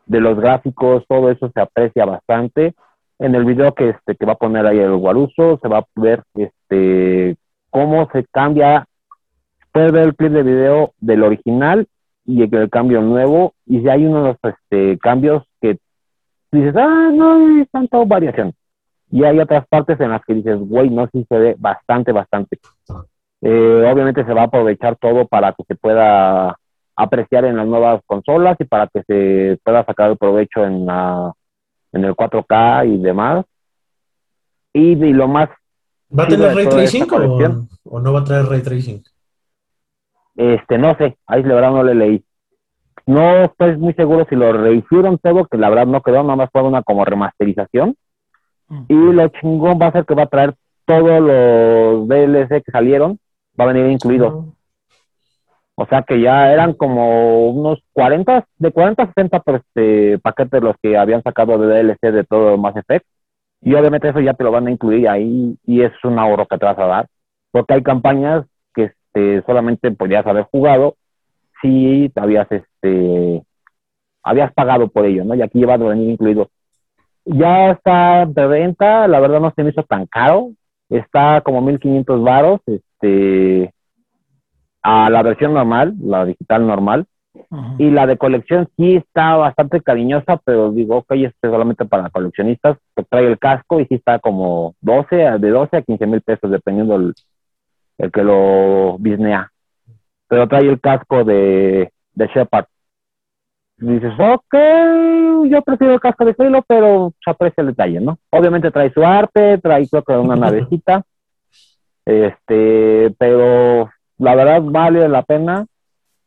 de los gráficos, todo eso se aprecia bastante. En el video que, este, que va a poner ahí el Guaruso, se va a ver, este, cómo se cambia. Puede ver el clip de video del original y el, cambio nuevo, y si hay unos este, cambios que dices, ah, no hay tanta variación. Y hay otras partes en las que dices, güey, no, sí se ve bastante, bastante. Eh, obviamente se va a aprovechar todo para que se pueda apreciar en las nuevas consolas y para que se pueda sacar el provecho en, la, en el 4K y demás. Y, lo más... ¿Va a tener ray tracing o, o, no va a traer ray tracing? Este, no sé, ahí la verdad no le leí. No estoy muy seguro si lo rehicieron todo, que la verdad no quedó, nada más fue una como remasterización. Y lo chingón va a ser que va a traer todos los DLC que salieron, va a venir incluido. O sea que ya eran como unos 40, de 40 a 60 este, paquetes los que habían sacado de DLC de todo Mass Effect. Y obviamente eso ya te lo van a incluir ahí y es un ahorro que te vas a dar. Porque hay campañas este, solamente podías haber jugado si habías, este, habías pagado por ello, ¿no? Y aquí lleva a venir incluido. Ya está de venta, la verdad no se me hizo tan caro, está como 1500 varos, este, a la versión normal, la digital normal, y la de colección sí está bastante cariñosa, pero digo, ok, este es solamente para coleccionistas, que trae el casco y sí está como 12, de 12 a 15 mil pesos, dependiendo del, el que lo bisnea. Pero trae el casco de, de Shepard. dices, ok, yo prefiero el casco de Halo, pero se aprecia el detalle, ¿no? Obviamente trae su arte, trae creo que una navecita, este, pero la verdad vale la pena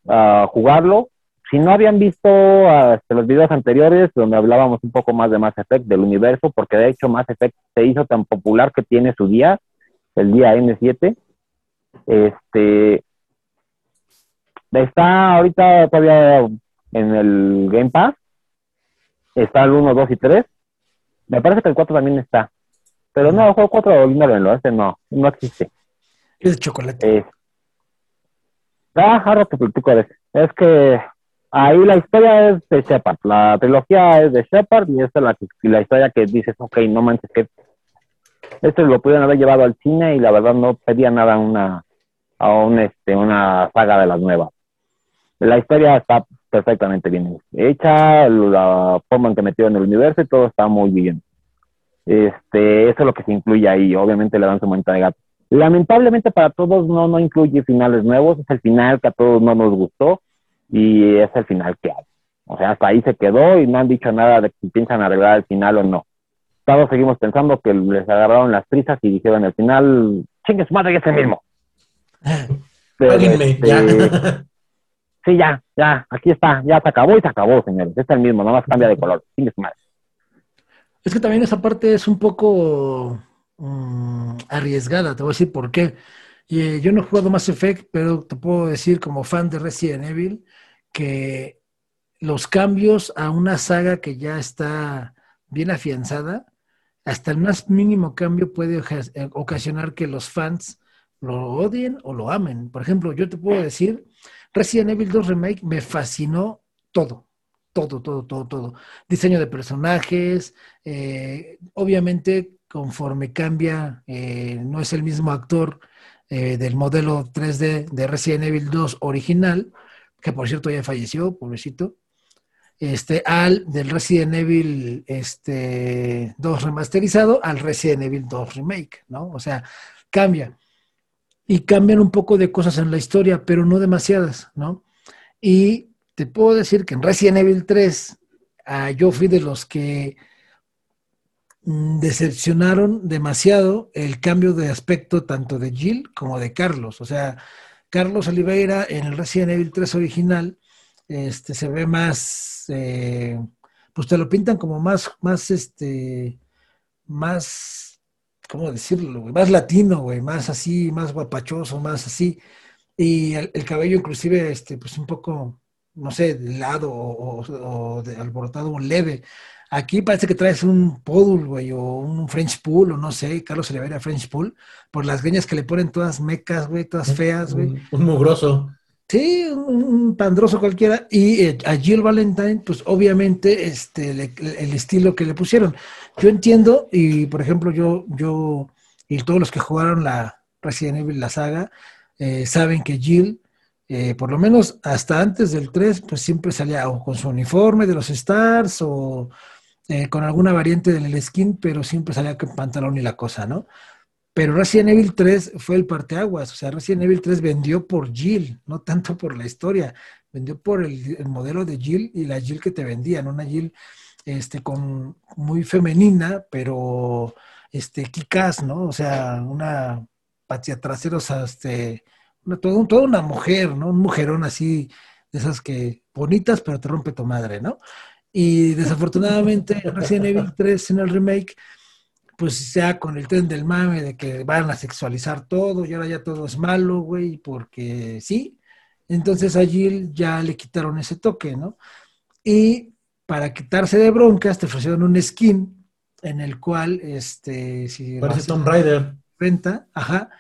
uh, jugarlo. Si no habían visto uh, los videos anteriores donde hablábamos un poco más de Mass Effect, del universo, porque de hecho Mass Effect se hizo tan popular que tiene su día, el día N7, este, está ahorita todavía en el Game Pass, está el 1, 2 y 3, me parece que el 4 también está, pero no, el juego 4 ignórenlo, este no, no existe. Es chocolate. Eh, ah, ahora te platico de Es que ahí la historia es de Shepard, la trilogía es de Shepard y esta es la, la historia que dices, ok, no manches que esto lo pudieron haber llevado al cine y la verdad no pedía nada a una, a un, este, una saga de las nuevas. La historia está perfectamente bien hecha, la forma en que metió en el universo y todo está muy bien. Este, eso es lo que se incluye ahí, obviamente le dan su momento de gato. Lamentablemente para todos no, no incluye finales nuevos, es el final que a todos no nos gustó y es el final que hay. O sea, hasta ahí se quedó y no han dicho nada de si piensan arreglar el final o no todos seguimos pensando que les agarraron las prisas y dijeron al final, chingue su madre, es el mismo. Este, ya. sí, ya, ya, aquí está, ya se acabó y se acabó, señores. Es el mismo, nomás cambia de color. Chingue su madre. Es que también esa parte es un poco mm, arriesgada, te voy a decir por qué. Y, yo no he jugado Mass Effect, pero te puedo decir como fan de Resident Evil que los cambios a una saga que ya está bien afianzada, hasta el más mínimo cambio puede eh, ocasionar que los fans lo odien o lo amen. Por ejemplo, yo te puedo decir, Resident Evil 2 Remake me fascinó todo, todo, todo, todo, todo. Diseño de personajes, eh, obviamente conforme cambia, eh, no es el mismo actor del modelo 3D de Resident Evil 2 original, que por cierto ya falleció, pobrecito este, al del Resident Evil este, 2 remasterizado al Resident Evil 2 remake, ¿no? O sea, cambia. Y cambian un poco de cosas en la historia, pero no demasiadas, ¿no? Y te puedo decir que en Resident Evil 3 ah, yo fui de los que mm, decepcionaron demasiado el cambio de aspecto tanto de Jill como de Carlos. O sea, Carlos Oliveira en el Resident Evil 3 original este, se ve más, eh, pues te lo pintan como más, más, este, más, ¿cómo decirlo? Más latino, güey, más así, más guapachoso, más así. Y el, cabello inclusive, este, pues un poco, no sé, de lado o, de alborotado o leve. Aquí parece que traes un podul, güey, o un French pool, o no sé, Carlos se le va a French pool, por las greñas que le ponen todas mecas, güey, todas feas, güey. un mugroso. Sí, un, pandroso cualquiera. Y eh, a Jill Valentine, pues obviamente este, el estilo que le pusieron. Yo entiendo, y por ejemplo, yo, yo y todos los que jugaron la Resident Evil, la saga, eh, saben que Jill, eh, por lo menos hasta antes del 3, pues siempre salía o con su uniforme de los Stars o con alguna variante del skin, pero siempre salía con pantalón y la cosa, ¿no? Pero Resident Evil 3 fue el parteaguas, o sea, Resident Evil 3 vendió por Jill, no tanto por la historia, vendió por el, modelo de Jill y la Jill que te vendían, una Jill este, con, muy femenina, pero este, kikaz, ¿no? O sea, una patia sea, este, una, toda, una mujer, ¿no? Un mujerón así, de esas que bonitas, pero te rompe tu madre, ¿no? Y desafortunadamente Resident Evil 3 en el remake pues ya con el tren del mame de que van a sexualizar todo y ahora ya todo es malo, güey, porque sí. Entonces a Jill ya le quitaron ese toque, ¿no? Y para quitarse de broncas te ofrecieron un skin en el cual, este, si... Parece Tomb Raider. Renta, ajá,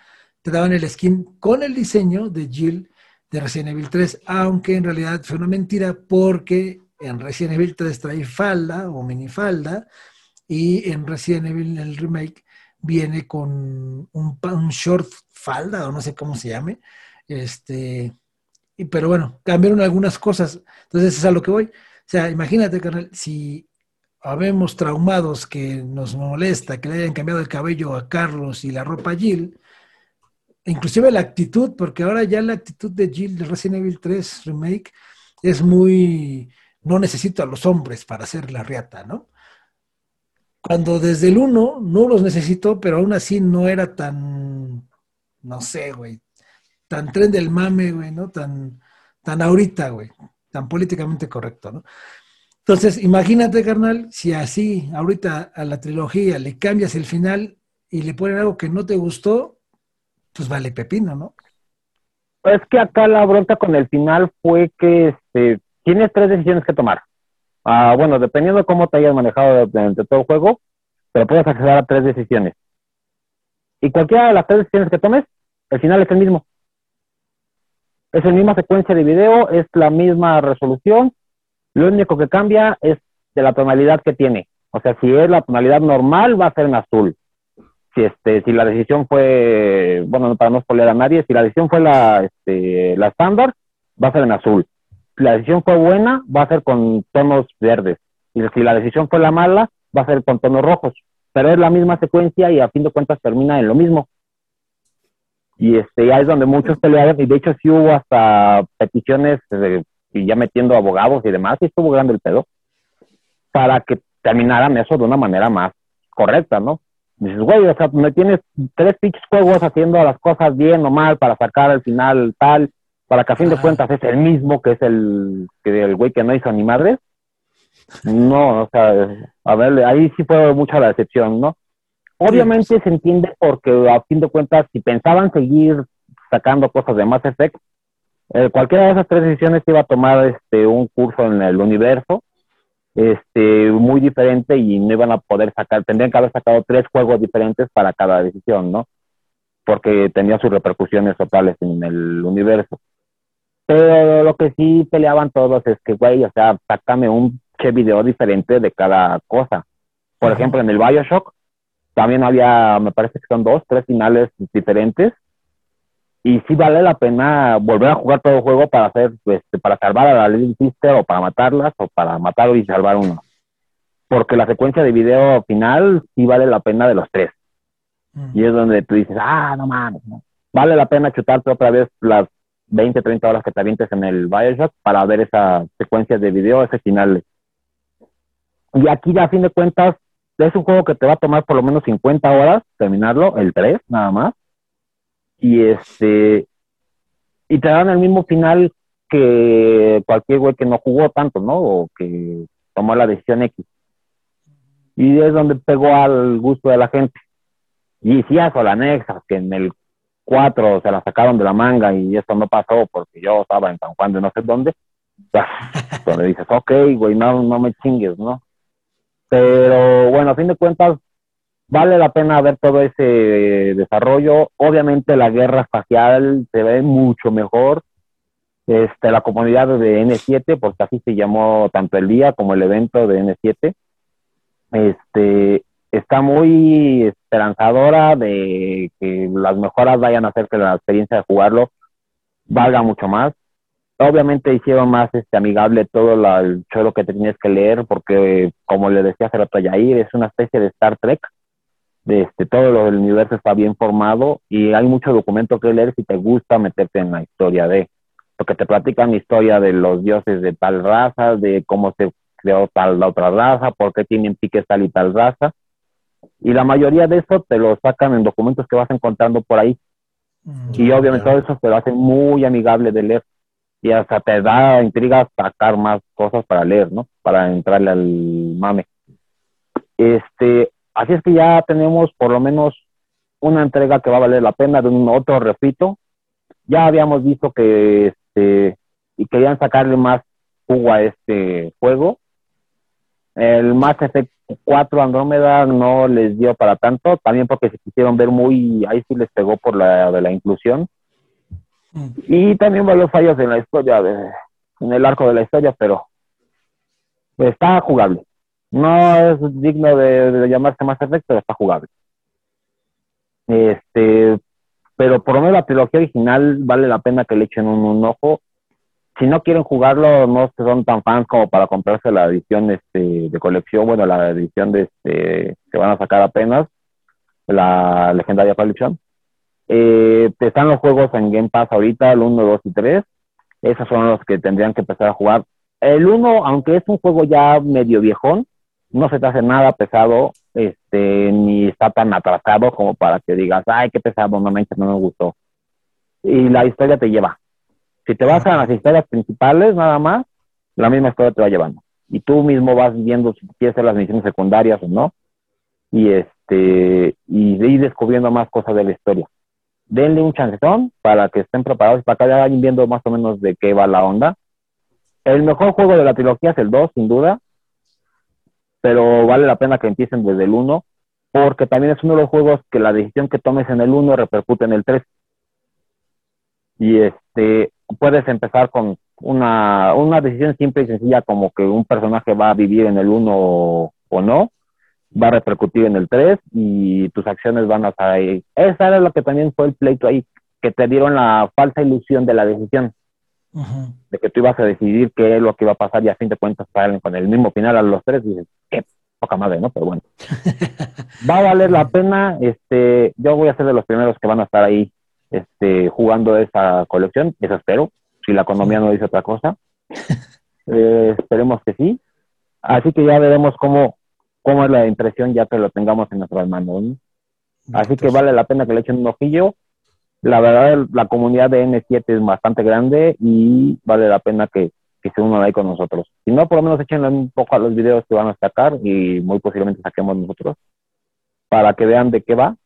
te daban el skin con el diseño de Jill de Resident Evil 3, aunque en realidad fue una mentira porque en Resident Evil 3 trae falda o minifalda, y en Resident Evil, el remake, viene con un, short falda, o no sé cómo se llame. Este, y, pero bueno, cambiaron algunas cosas. Entonces, es a lo que voy. O sea, imagínate, carnal, si habemos traumados que nos molesta que le hayan cambiado el cabello a Carlos y la ropa a Jill, inclusive la actitud, porque ahora ya la actitud de Jill de Resident Evil 3 Remake es muy, no necesito a los hombres para hacer la riata, ¿no? Cuando desde el 1 no los necesitó, pero aún así no era tan, no sé, güey, tan tren del mame, güey, ¿no? Tan, tan ahorita, güey, tan políticamente correcto, ¿no? Entonces, imagínate, carnal, si así ahorita a la trilogía le cambias el final y le ponen algo que no te gustó, pues vale pepino, ¿no? Es que acá la bronca con el final fue que este, tienes tres decisiones que tomar. Ah, bueno, dependiendo de cómo te hayas manejado durante todo el juego, pero puedes acceder a tres decisiones. Y cualquiera de las tres decisiones que tomes, el final es el mismo. Es la misma secuencia de video, es la misma resolución. Lo único que cambia es de la tonalidad que tiene. O sea, si es la tonalidad normal, va a ser en azul. Si, este, si la decisión fue, bueno, para no spoiler a nadie, si la decisión fue la, este, la estándar, va a ser en azul. Si la decisión fue buena, va a ser con tonos verdes. Y si la decisión fue la mala, va a ser con tonos rojos. Pero es la misma secuencia y a fin de cuentas termina en lo mismo. Y este, ahí es donde muchos pelearon, y de hecho sí hubo hasta peticiones, y ya metiendo abogados y demás, y estuvo grande el pedo, para que terminaran eso de una manera más correcta, ¿no? Dices, güey, o sea, me tienes tres pinches juegos haciendo las cosas bien o mal para sacar al final tal, para que a fin de cuentas es el mismo que es el que el güey que no hizo ni madre. No, o sea, a ver, ahí sí fue mucha la decepción, ¿no? Obviamente se entiende porque a fin de cuentas, si pensaban seguir sacando cosas de Mass Effect, eh, cualquiera de esas tres decisiones iba a tomar este un curso en el universo, este muy diferente y no iban a poder sacar, tendrían que haber sacado tres juegos diferentes para cada decisión, ¿no? Porque tenía sus repercusiones totales en el universo. Pero lo que sí peleaban todos es que, güey, o sea, sácame un che video diferente de cada cosa. Por ejemplo, en el Bioshock, también había, me parece que son dos, tres finales diferentes. Y sí vale la pena volver a jugar todo el juego para hacer, este, para salvar a la Little Sister o para matarlas o para matar y salvar uno. Porque la secuencia de video final sí vale la pena de los tres. Mm. Y es donde tú dices, ah, no mames, vale la pena chutarte otra vez las 20, 30 horas que te avientes en el Bioshock para ver esa secuencia de video, ese final. Y aquí ya a fin de cuentas es un juego que te va a tomar por lo menos 50 horas terminarlo, el 3 nada más. Y este y te dan el mismo final que cualquier güey que no jugó tanto, ¿no? O que tomó la decisión X. Y es donde pegó al gusto de la gente. Y si eso la anexa, que en el 4 se la sacaron de la manga y eso no pasó porque yo estaba en San Juan de no sé dónde, donde dices, ok, güey, no, no me chingues, ¿no? Pero bueno, a fin de cuentas, vale la pena ver todo ese desarrollo. Obviamente la guerra espacial se ve mucho mejor. Este, la comunidad de N7, porque así se llamó tanto el día como el evento de N7, este, está muy esperanzadora de que las mejoras vayan a hacer que la experiencia de jugarlo valga mucho más obviamente hicieron más este amigable todo el choro que tenías que leer, porque como le decía hace rato a Yair, es una especie de Star Trek. De este, todo lo del universo está bien formado y hay mucho documento que leer si te gusta meterte en la historia de, porque te platican la historia de los dioses de tal raza, de cómo se creó tal la otra raza, por qué tienen piques tal y tal raza. Y la mayoría de eso te lo sacan en documentos que vas encontrando por ahí. Mm, y obviamente todo eso te lo hace muy amigable de leer y hasta te da intriga sacar más cosas para leer, ¿no? Para entrarle al mame. Este, así es que ya tenemos por lo menos una entrega que va a valer la pena de un otro refrito. Ya habíamos visto que este y querían sacarle más jugo a este juego. El Mass Effect 4 Andrómeda no les dio para tanto, también porque se quisieron ver muy, ahí sí les pegó por la de la inclusión y también varios fallos en la historia, de, en el arco de la historia, pero está jugable. No es digno de, llamarse más efecto, pero está jugable. Este, pero por lo menos la trilogía original vale la pena que le echen un, ojo. Si no quieren jugarlo, no son tan fans como para comprarse la edición este, de colección, bueno, la edición de este, que van a sacar apenas, la legendaria colección. Eh, están los juegos en Game Pass ahorita, el 1, 2 y 3. esos son los que tendrían que empezar a jugar. El 1, aunque es un juego ya medio viejón, no se te hace nada pesado, este, ni está tan atrasado como para que digas, ay, qué pesado, no no me gustó. Y la historia te lleva. Si te vas a las historias principales, nada más, la misma historia te va llevando. Y tú mismo vas viendo si quieres hacer las misiones secundarias o no. Y este, y ir descubriendo más cosas de la historia. Denle un chancetón para que estén preparados para que vayan viendo más o menos de qué va la onda. El mejor juego de la trilogía es el 2, sin duda pero vale la pena que empiecen desde el 1, porque también es uno de los juegos que la decisión que tomes en el 1 repercute en el 3. Y este, puedes empezar con una, una decisión simple y sencilla como que un personaje va a vivir en el 1 o, no, va a repercutir en el 3 y tus acciones van a estar ahí. Esa era lo que también fue el pleito ahí, que te dieron la falsa ilusión de la decisión de que tú ibas a decidir qué es lo que iba a pasar y a fin de cuentas salen con el mismo final a los tres y dices, qué poca madre, ¿no? Pero bueno, va a valer la pena, este, yo voy a ser de los primeros que van a estar ahí este, jugando esa colección, eso espero, si la economía no dice otra cosa, eh, esperemos que sí, así que ya veremos cómo, cómo es la impresión ya que lo tengamos en nuestras manos, Así que vale la pena que le echen un ojillo, la verdad, la comunidad de N7 es bastante grande y vale la pena que, se unan ahí con nosotros. Si no, por lo menos echen un poco a los videos que van a sacar y muy posiblemente saquemos nosotros para que vean de qué va.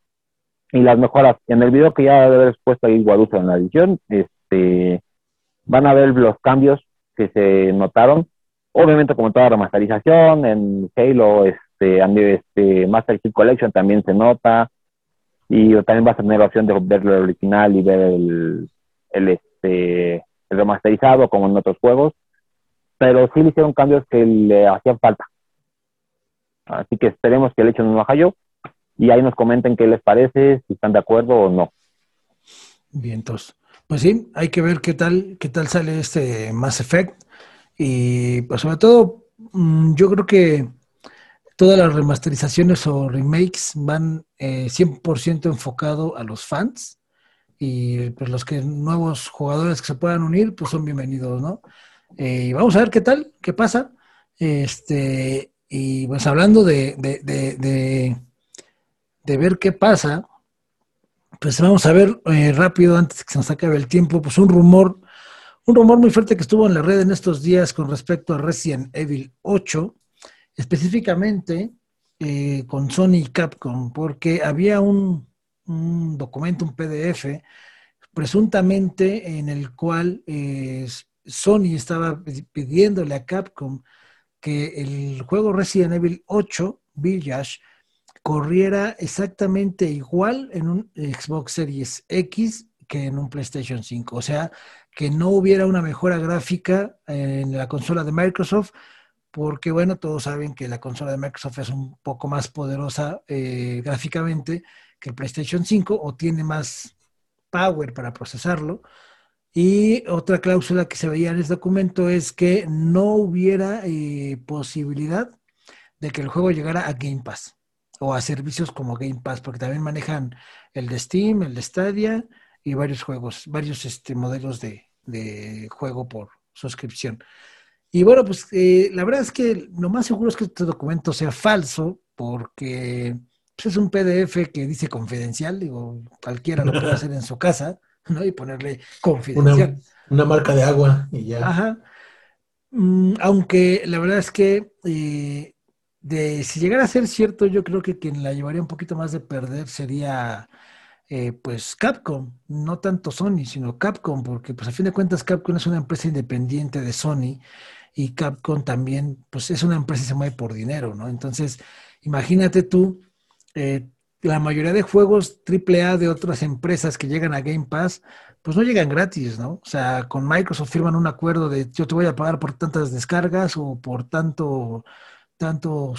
Y las mejoras. En el video que ya debe haber puesto ahí Guadusa en la edición, este, van a ver los cambios que se notaron. Obviamente, como toda remasterización, en Halo, este, este Master Chief Collection también se nota y también vas a tener la opción de ver el original y ver el, el, este, el remasterizado como en otros juegos, pero sí le hicieron cambios que le hacían falta. Así que esperemos que le echen un ojallo y ahí nos comenten qué les parece, si están de acuerdo o no. Bien, entonces, pues sí, hay que ver qué tal, qué tal sale este Mass Effect y pues sobre todo, mm, yo creo que todas las remasterizaciones o remakes van 100% eh, enfocado a los fans y pues los que nuevos jugadores que se puedan unir pues son bienvenidos, ¿no? Eh, y vamos a ver qué tal, qué pasa. Este, y pues hablando de, de, de, ver qué pasa, pues vamos a ver eh, rápido antes de que se nos acabe el tiempo, pues un rumor, un rumor muy fuerte que estuvo en la red en estos días con respecto a Resident Evil 8 específicamente eh, con Sony y Capcom, porque había un, documento, un PDF, presuntamente en el cual eh, Sony estaba pidiéndole a Capcom que el juego Resident Evil 8, Village, corriera exactamente igual en un Xbox Series X que en un PlayStation 5. O sea, que no hubiera una mejora gráfica en la consola de Microsoft, porque bueno, todos saben que la consola de Microsoft es un poco más poderosa eh, gráficamente que el PlayStation 5 o tiene más power para procesarlo. Y otra cláusula que se veía en este documento es que no hubiera eh, posibilidad de que el juego llegara a Game Pass o a servicios como Game Pass, porque también manejan el de Steam, el de Stadia y varios juegos, varios este, modelos de, de juego por suscripción. Y bueno, pues eh, la verdad es que lo más seguro es que este documento sea falso, porque pues, es un PDF que dice confidencial, digo, cualquiera lo puede hacer en su casa, ¿no? Y ponerle confidencial. Una, marca de agua y ya. Ajá. Mm, aunque la verdad es que eh, de, si llegara a ser cierto, yo creo que quien la llevaría un poquito más de perder sería eh, pues Capcom, no tanto Sony, sino Capcom, porque pues a fin de cuentas Capcom es una empresa independiente de Sony y Capcom también, pues es una empresa que se mueve por dinero, ¿no? Entonces, imagínate tú, eh, la mayoría de juegos AAA de otras empresas que llegan a Game Pass, pues no llegan gratis, ¿no? O sea, con Microsoft firman un acuerdo de yo te voy a pagar por tantas descargas o por tanto,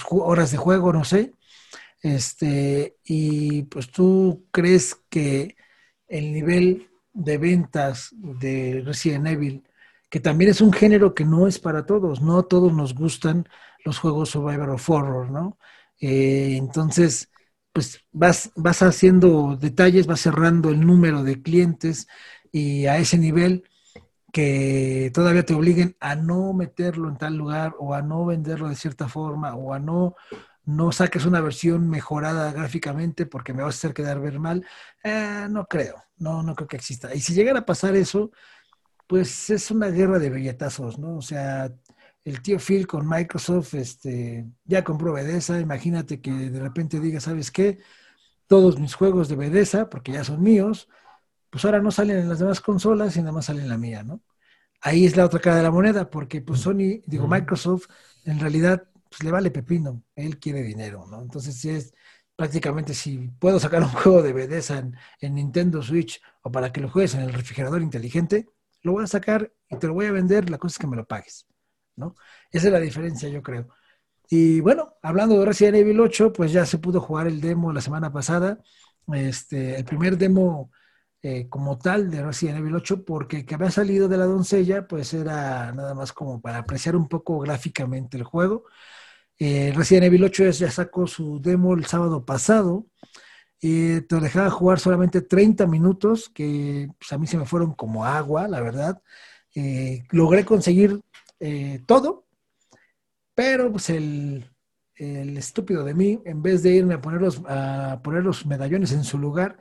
horas de juego, no sé. Este, y pues tú crees que el nivel de ventas de Resident Evil que también es un género que no es para todos, no a todos nos gustan los juegos Survivor of Horror, ¿no? Eh, entonces, pues vas, vas haciendo detalles, vas cerrando el número de clientes y a ese nivel, que todavía te obliguen a no meterlo en tal lugar o a no venderlo de cierta forma o a no no saques una versión mejorada gráficamente porque me vas a hacer quedar ver mal, eh, no creo, no, no creo que exista. Y si llegara a pasar eso, pues es una guerra de billetazos, ¿no? O sea, el tío Phil con Microsoft este, ya compró Bethesda, imagínate que de repente diga, ¿sabes qué? Todos mis juegos de Bethesda, porque ya son míos, pues ahora no salen en las demás consolas y nada más salen en la mía, ¿no? Ahí es la otra cara de la moneda, porque pues Sony, digo, Microsoft, en realidad pues le vale pepino, él quiere dinero, ¿no? Entonces, si es prácticamente si puedo sacar un juego de Bethesda en, Nintendo Switch o para que lo juegues en el refrigerador inteligente, lo voy a sacar y te lo voy a vender, la cosa es que me lo pagues, ¿no? Esa es la diferencia, yo creo. Y bueno, hablando de Resident Evil 8, pues ya se pudo jugar el demo la semana pasada. Este, el primer demo eh, como tal de Resident Evil 8, porque que había salido de la doncella, pues era nada más como para apreciar un poco gráficamente el juego. Eh, Resident Evil 8 ya sacó su demo el sábado pasado. Y te dejaba jugar solamente 30 minutos, que pues, a mí se me fueron como agua, la verdad. Eh, logré conseguir eh, todo, pero pues el, el, estúpido de mí, en vez de irme a poner, los, a poner los medallones en su lugar,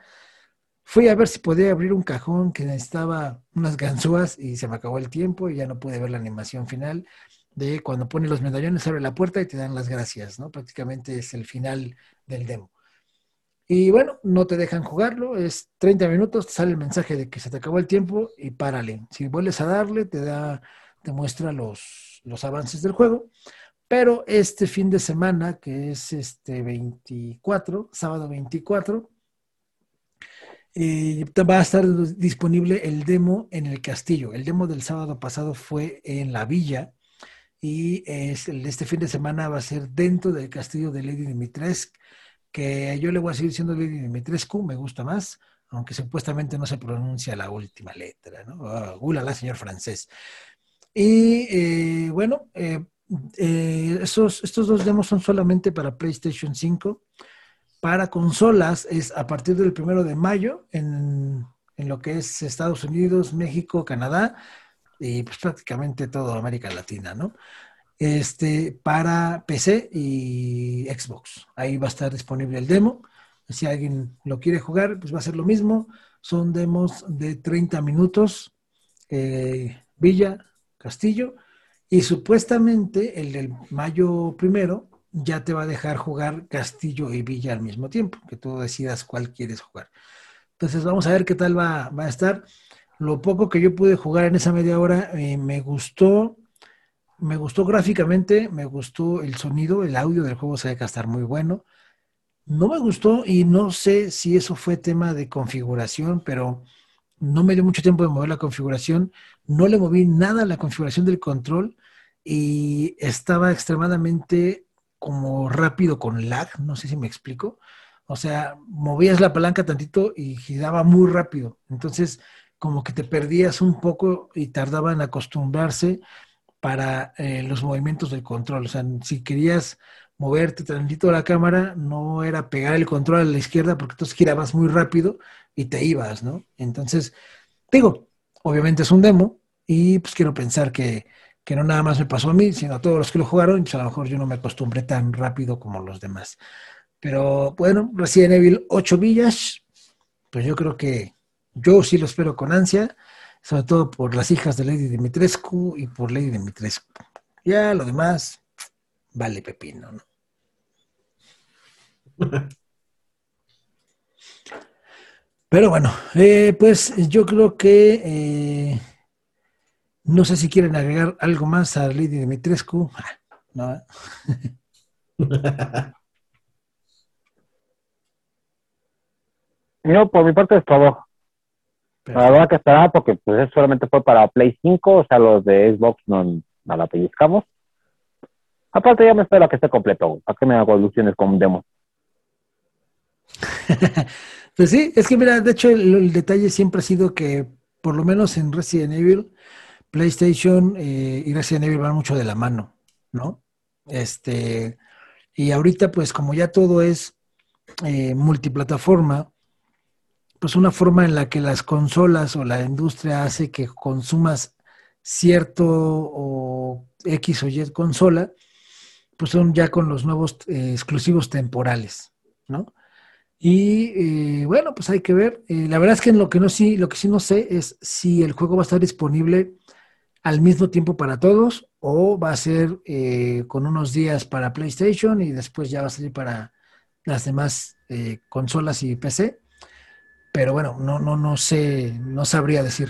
fui a ver si podía abrir un cajón que necesitaba unas ganzúas y se me acabó el tiempo y ya no pude ver la animación final de cuando pones los medallones, abre la puerta y te dan las gracias, ¿no? Prácticamente es el final del demo. Y bueno, no te dejan jugarlo, es 30 minutos, te sale el mensaje de que se te acabó el tiempo y párale. Si vuelves a darle, te da, te muestra los, los avances del juego. Pero este fin de semana, que es este 24, sábado 24, eh, va a estar disponible el demo en el castillo. El demo del sábado pasado fue en la villa y este fin de semana va a ser dentro del castillo de Lady Dimitrescu, que yo le voy a seguir diciendo Dimitrescu, me gusta más, aunque supuestamente no se pronuncia la última letra, ¿no? Oh, la señor francés. Y eh, bueno, eh, eh, esos, estos dos demos son solamente para PlayStation 5. Para consolas es a partir del primero de mayo en, en lo que es Estados Unidos, México, Canadá y pues prácticamente toda América Latina, ¿no? Este, para PC y Xbox. Ahí va a estar disponible el demo. Si alguien lo quiere jugar, pues va a ser lo mismo. Son demos de 30 minutos. Eh, Villa, Castillo. Y supuestamente el del mayo primero ya te va a dejar jugar Castillo y Villa al mismo tiempo, que tú decidas cuál quieres jugar. Entonces vamos a ver qué tal va, va a estar. Lo poco que yo pude jugar en esa media hora eh, me gustó, me gustó gráficamente, me gustó el sonido, el audio del juego se ve que estar muy bueno. No me gustó y no sé si eso fue tema de configuración, pero no me dio mucho tiempo de mover la configuración. No le moví nada a la configuración del control y estaba extremadamente como rápido con lag, no sé si me explico. O sea, movías la palanca tantito y giraba muy rápido. Entonces, como que te perdías un poco y tardaban en acostumbrarse para eh, los movimientos del control. O sea, si querías moverte tantito la cámara, no era pegar el control a la izquierda porque entonces girabas muy rápido y te ibas, ¿no? Entonces, digo, obviamente es un demo y pues quiero pensar que, que no nada más me pasó a mí, sino a todos los que lo jugaron, pues a lo mejor yo no me acostumbré tan rápido como los demás. Pero bueno, Resident Evil 8 villas, pues yo creo que yo sí lo espero con ansia, sobre todo por las hijas de Lady Dimitrescu y por Lady Dimitrescu. Ya lo demás, vale pepino, ¿no? Pero bueno, eh, pues yo creo que eh, no sé si quieren agregar algo más a Lady Dimitrescu. No. no, por mi parte es todo. La verdad que esperaba porque pues solamente fue para Play 5, o sea, los de Xbox no, la pellizcamos. Aparte ya me espero a que esté completo, ¿a que me hago ilusiones con un demo? pues sí, es que mira, de hecho el, detalle siempre ha sido que por lo menos en Resident Evil, PlayStation eh, y Resident Evil van mucho de la mano, ¿no? Este, y ahorita pues como ya todo es eh, multiplataforma, pues una forma en la que las consolas o la industria hace que consumas cierto o X o Y consola, pues son ya con los nuevos eh, exclusivos temporales, ¿no? Y eh, bueno, pues hay que ver. Eh, la verdad es que lo que no sí, lo que sí no sé es si el juego va a estar disponible al mismo tiempo para todos o va a ser con unos días para PlayStation y después ya va a salir para las demás consolas y PC. Pero bueno, no, no, no sé, no sabría decir.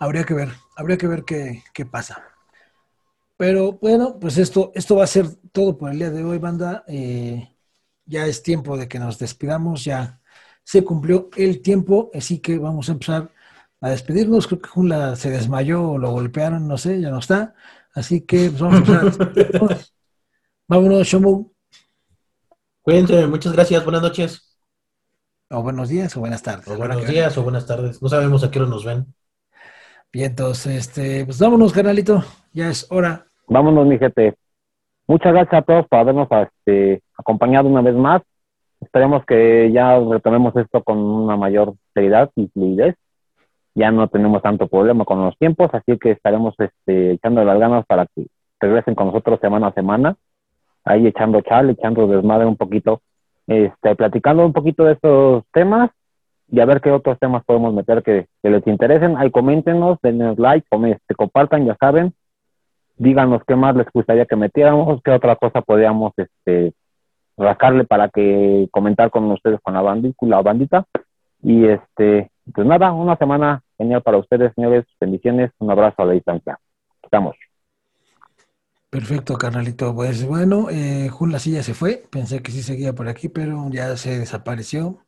Habría que ver, habría que ver qué, pasa. Pero bueno, pues esto, esto va a ser todo por el día de hoy, banda. Eh, ya es tiempo de que nos despidamos, ya se cumplió el tiempo, así que vamos a empezar a despedirnos. Creo que Jula se desmayó o lo golpearon, no sé, ya no está. Así que pues, vamos a empezar a despedirnos. Vámonos, Shomu. Cuídense, muchas gracias, buenas noches. O buenos días o buenas tardes. O buenos días o buenas tardes. No sabemos a qué hora nos ven. Bien, entonces, este, pues vámonos, canalito, ya es hora. Vámonos, mi gente. Muchas gracias a todos por habernos este, acompañado una vez más. Esperemos que ya retomemos esto con una mayor seriedad y fluidez. Ya no tenemos tanto problema con los tiempos, así que estaremos este, echando las ganas para que regresen con nosotros semana a semana, ahí echando chal, echando desmadre un poquito, este, platicando un poquito de estos temas y a ver qué otros temas podemos meter que, les interesen. Ahí coméntenos, denle like, este, compartan, ya saben. Díganos qué más les gustaría que metiéramos, qué otra cosa podríamos este, rascarle para que comentar con ustedes con la bandícula o bandita. Y este, pues nada, una semana genial para ustedes, señores. Bendiciones, un abrazo a la distancia. Estamos. Perfecto, carnalito. Pues bueno, eh, Jun sí ya se fue. Pensé que sí seguía por aquí, pero ya se desapareció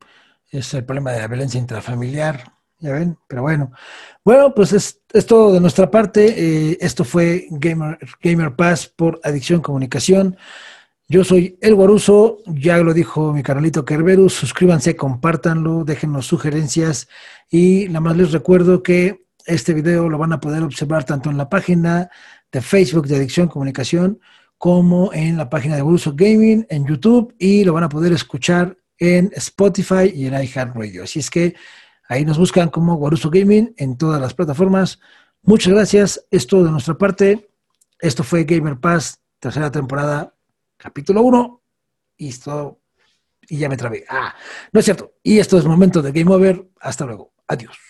es el problema de la violencia intrafamiliar, ya ven, pero bueno. Bueno, pues es, todo de nuestra parte. Eh, esto fue Gamer, Gamer Pass por Adicción Comunicación. Yo soy El Guaruso, ya lo dijo mi canalito Kerberus, suscríbanse, compártanlo, déjenos sugerencias y nada más les recuerdo que este video lo van a poder observar tanto en la página de Facebook de Adicción Comunicación como en la página de Guaruso Gaming en YouTube y lo van a poder escuchar en Spotify y en iHeartRadio. Así es que ahí nos buscan como Guaruso Gaming en todas las plataformas. Muchas gracias. Es todo de nuestra parte. Esto fue Gamer Pass, tercera temporada, capítulo 1. Y esto. Y ya me trabé. Ah, no es cierto. Y esto es momento de Game Over. Hasta luego. Adiós.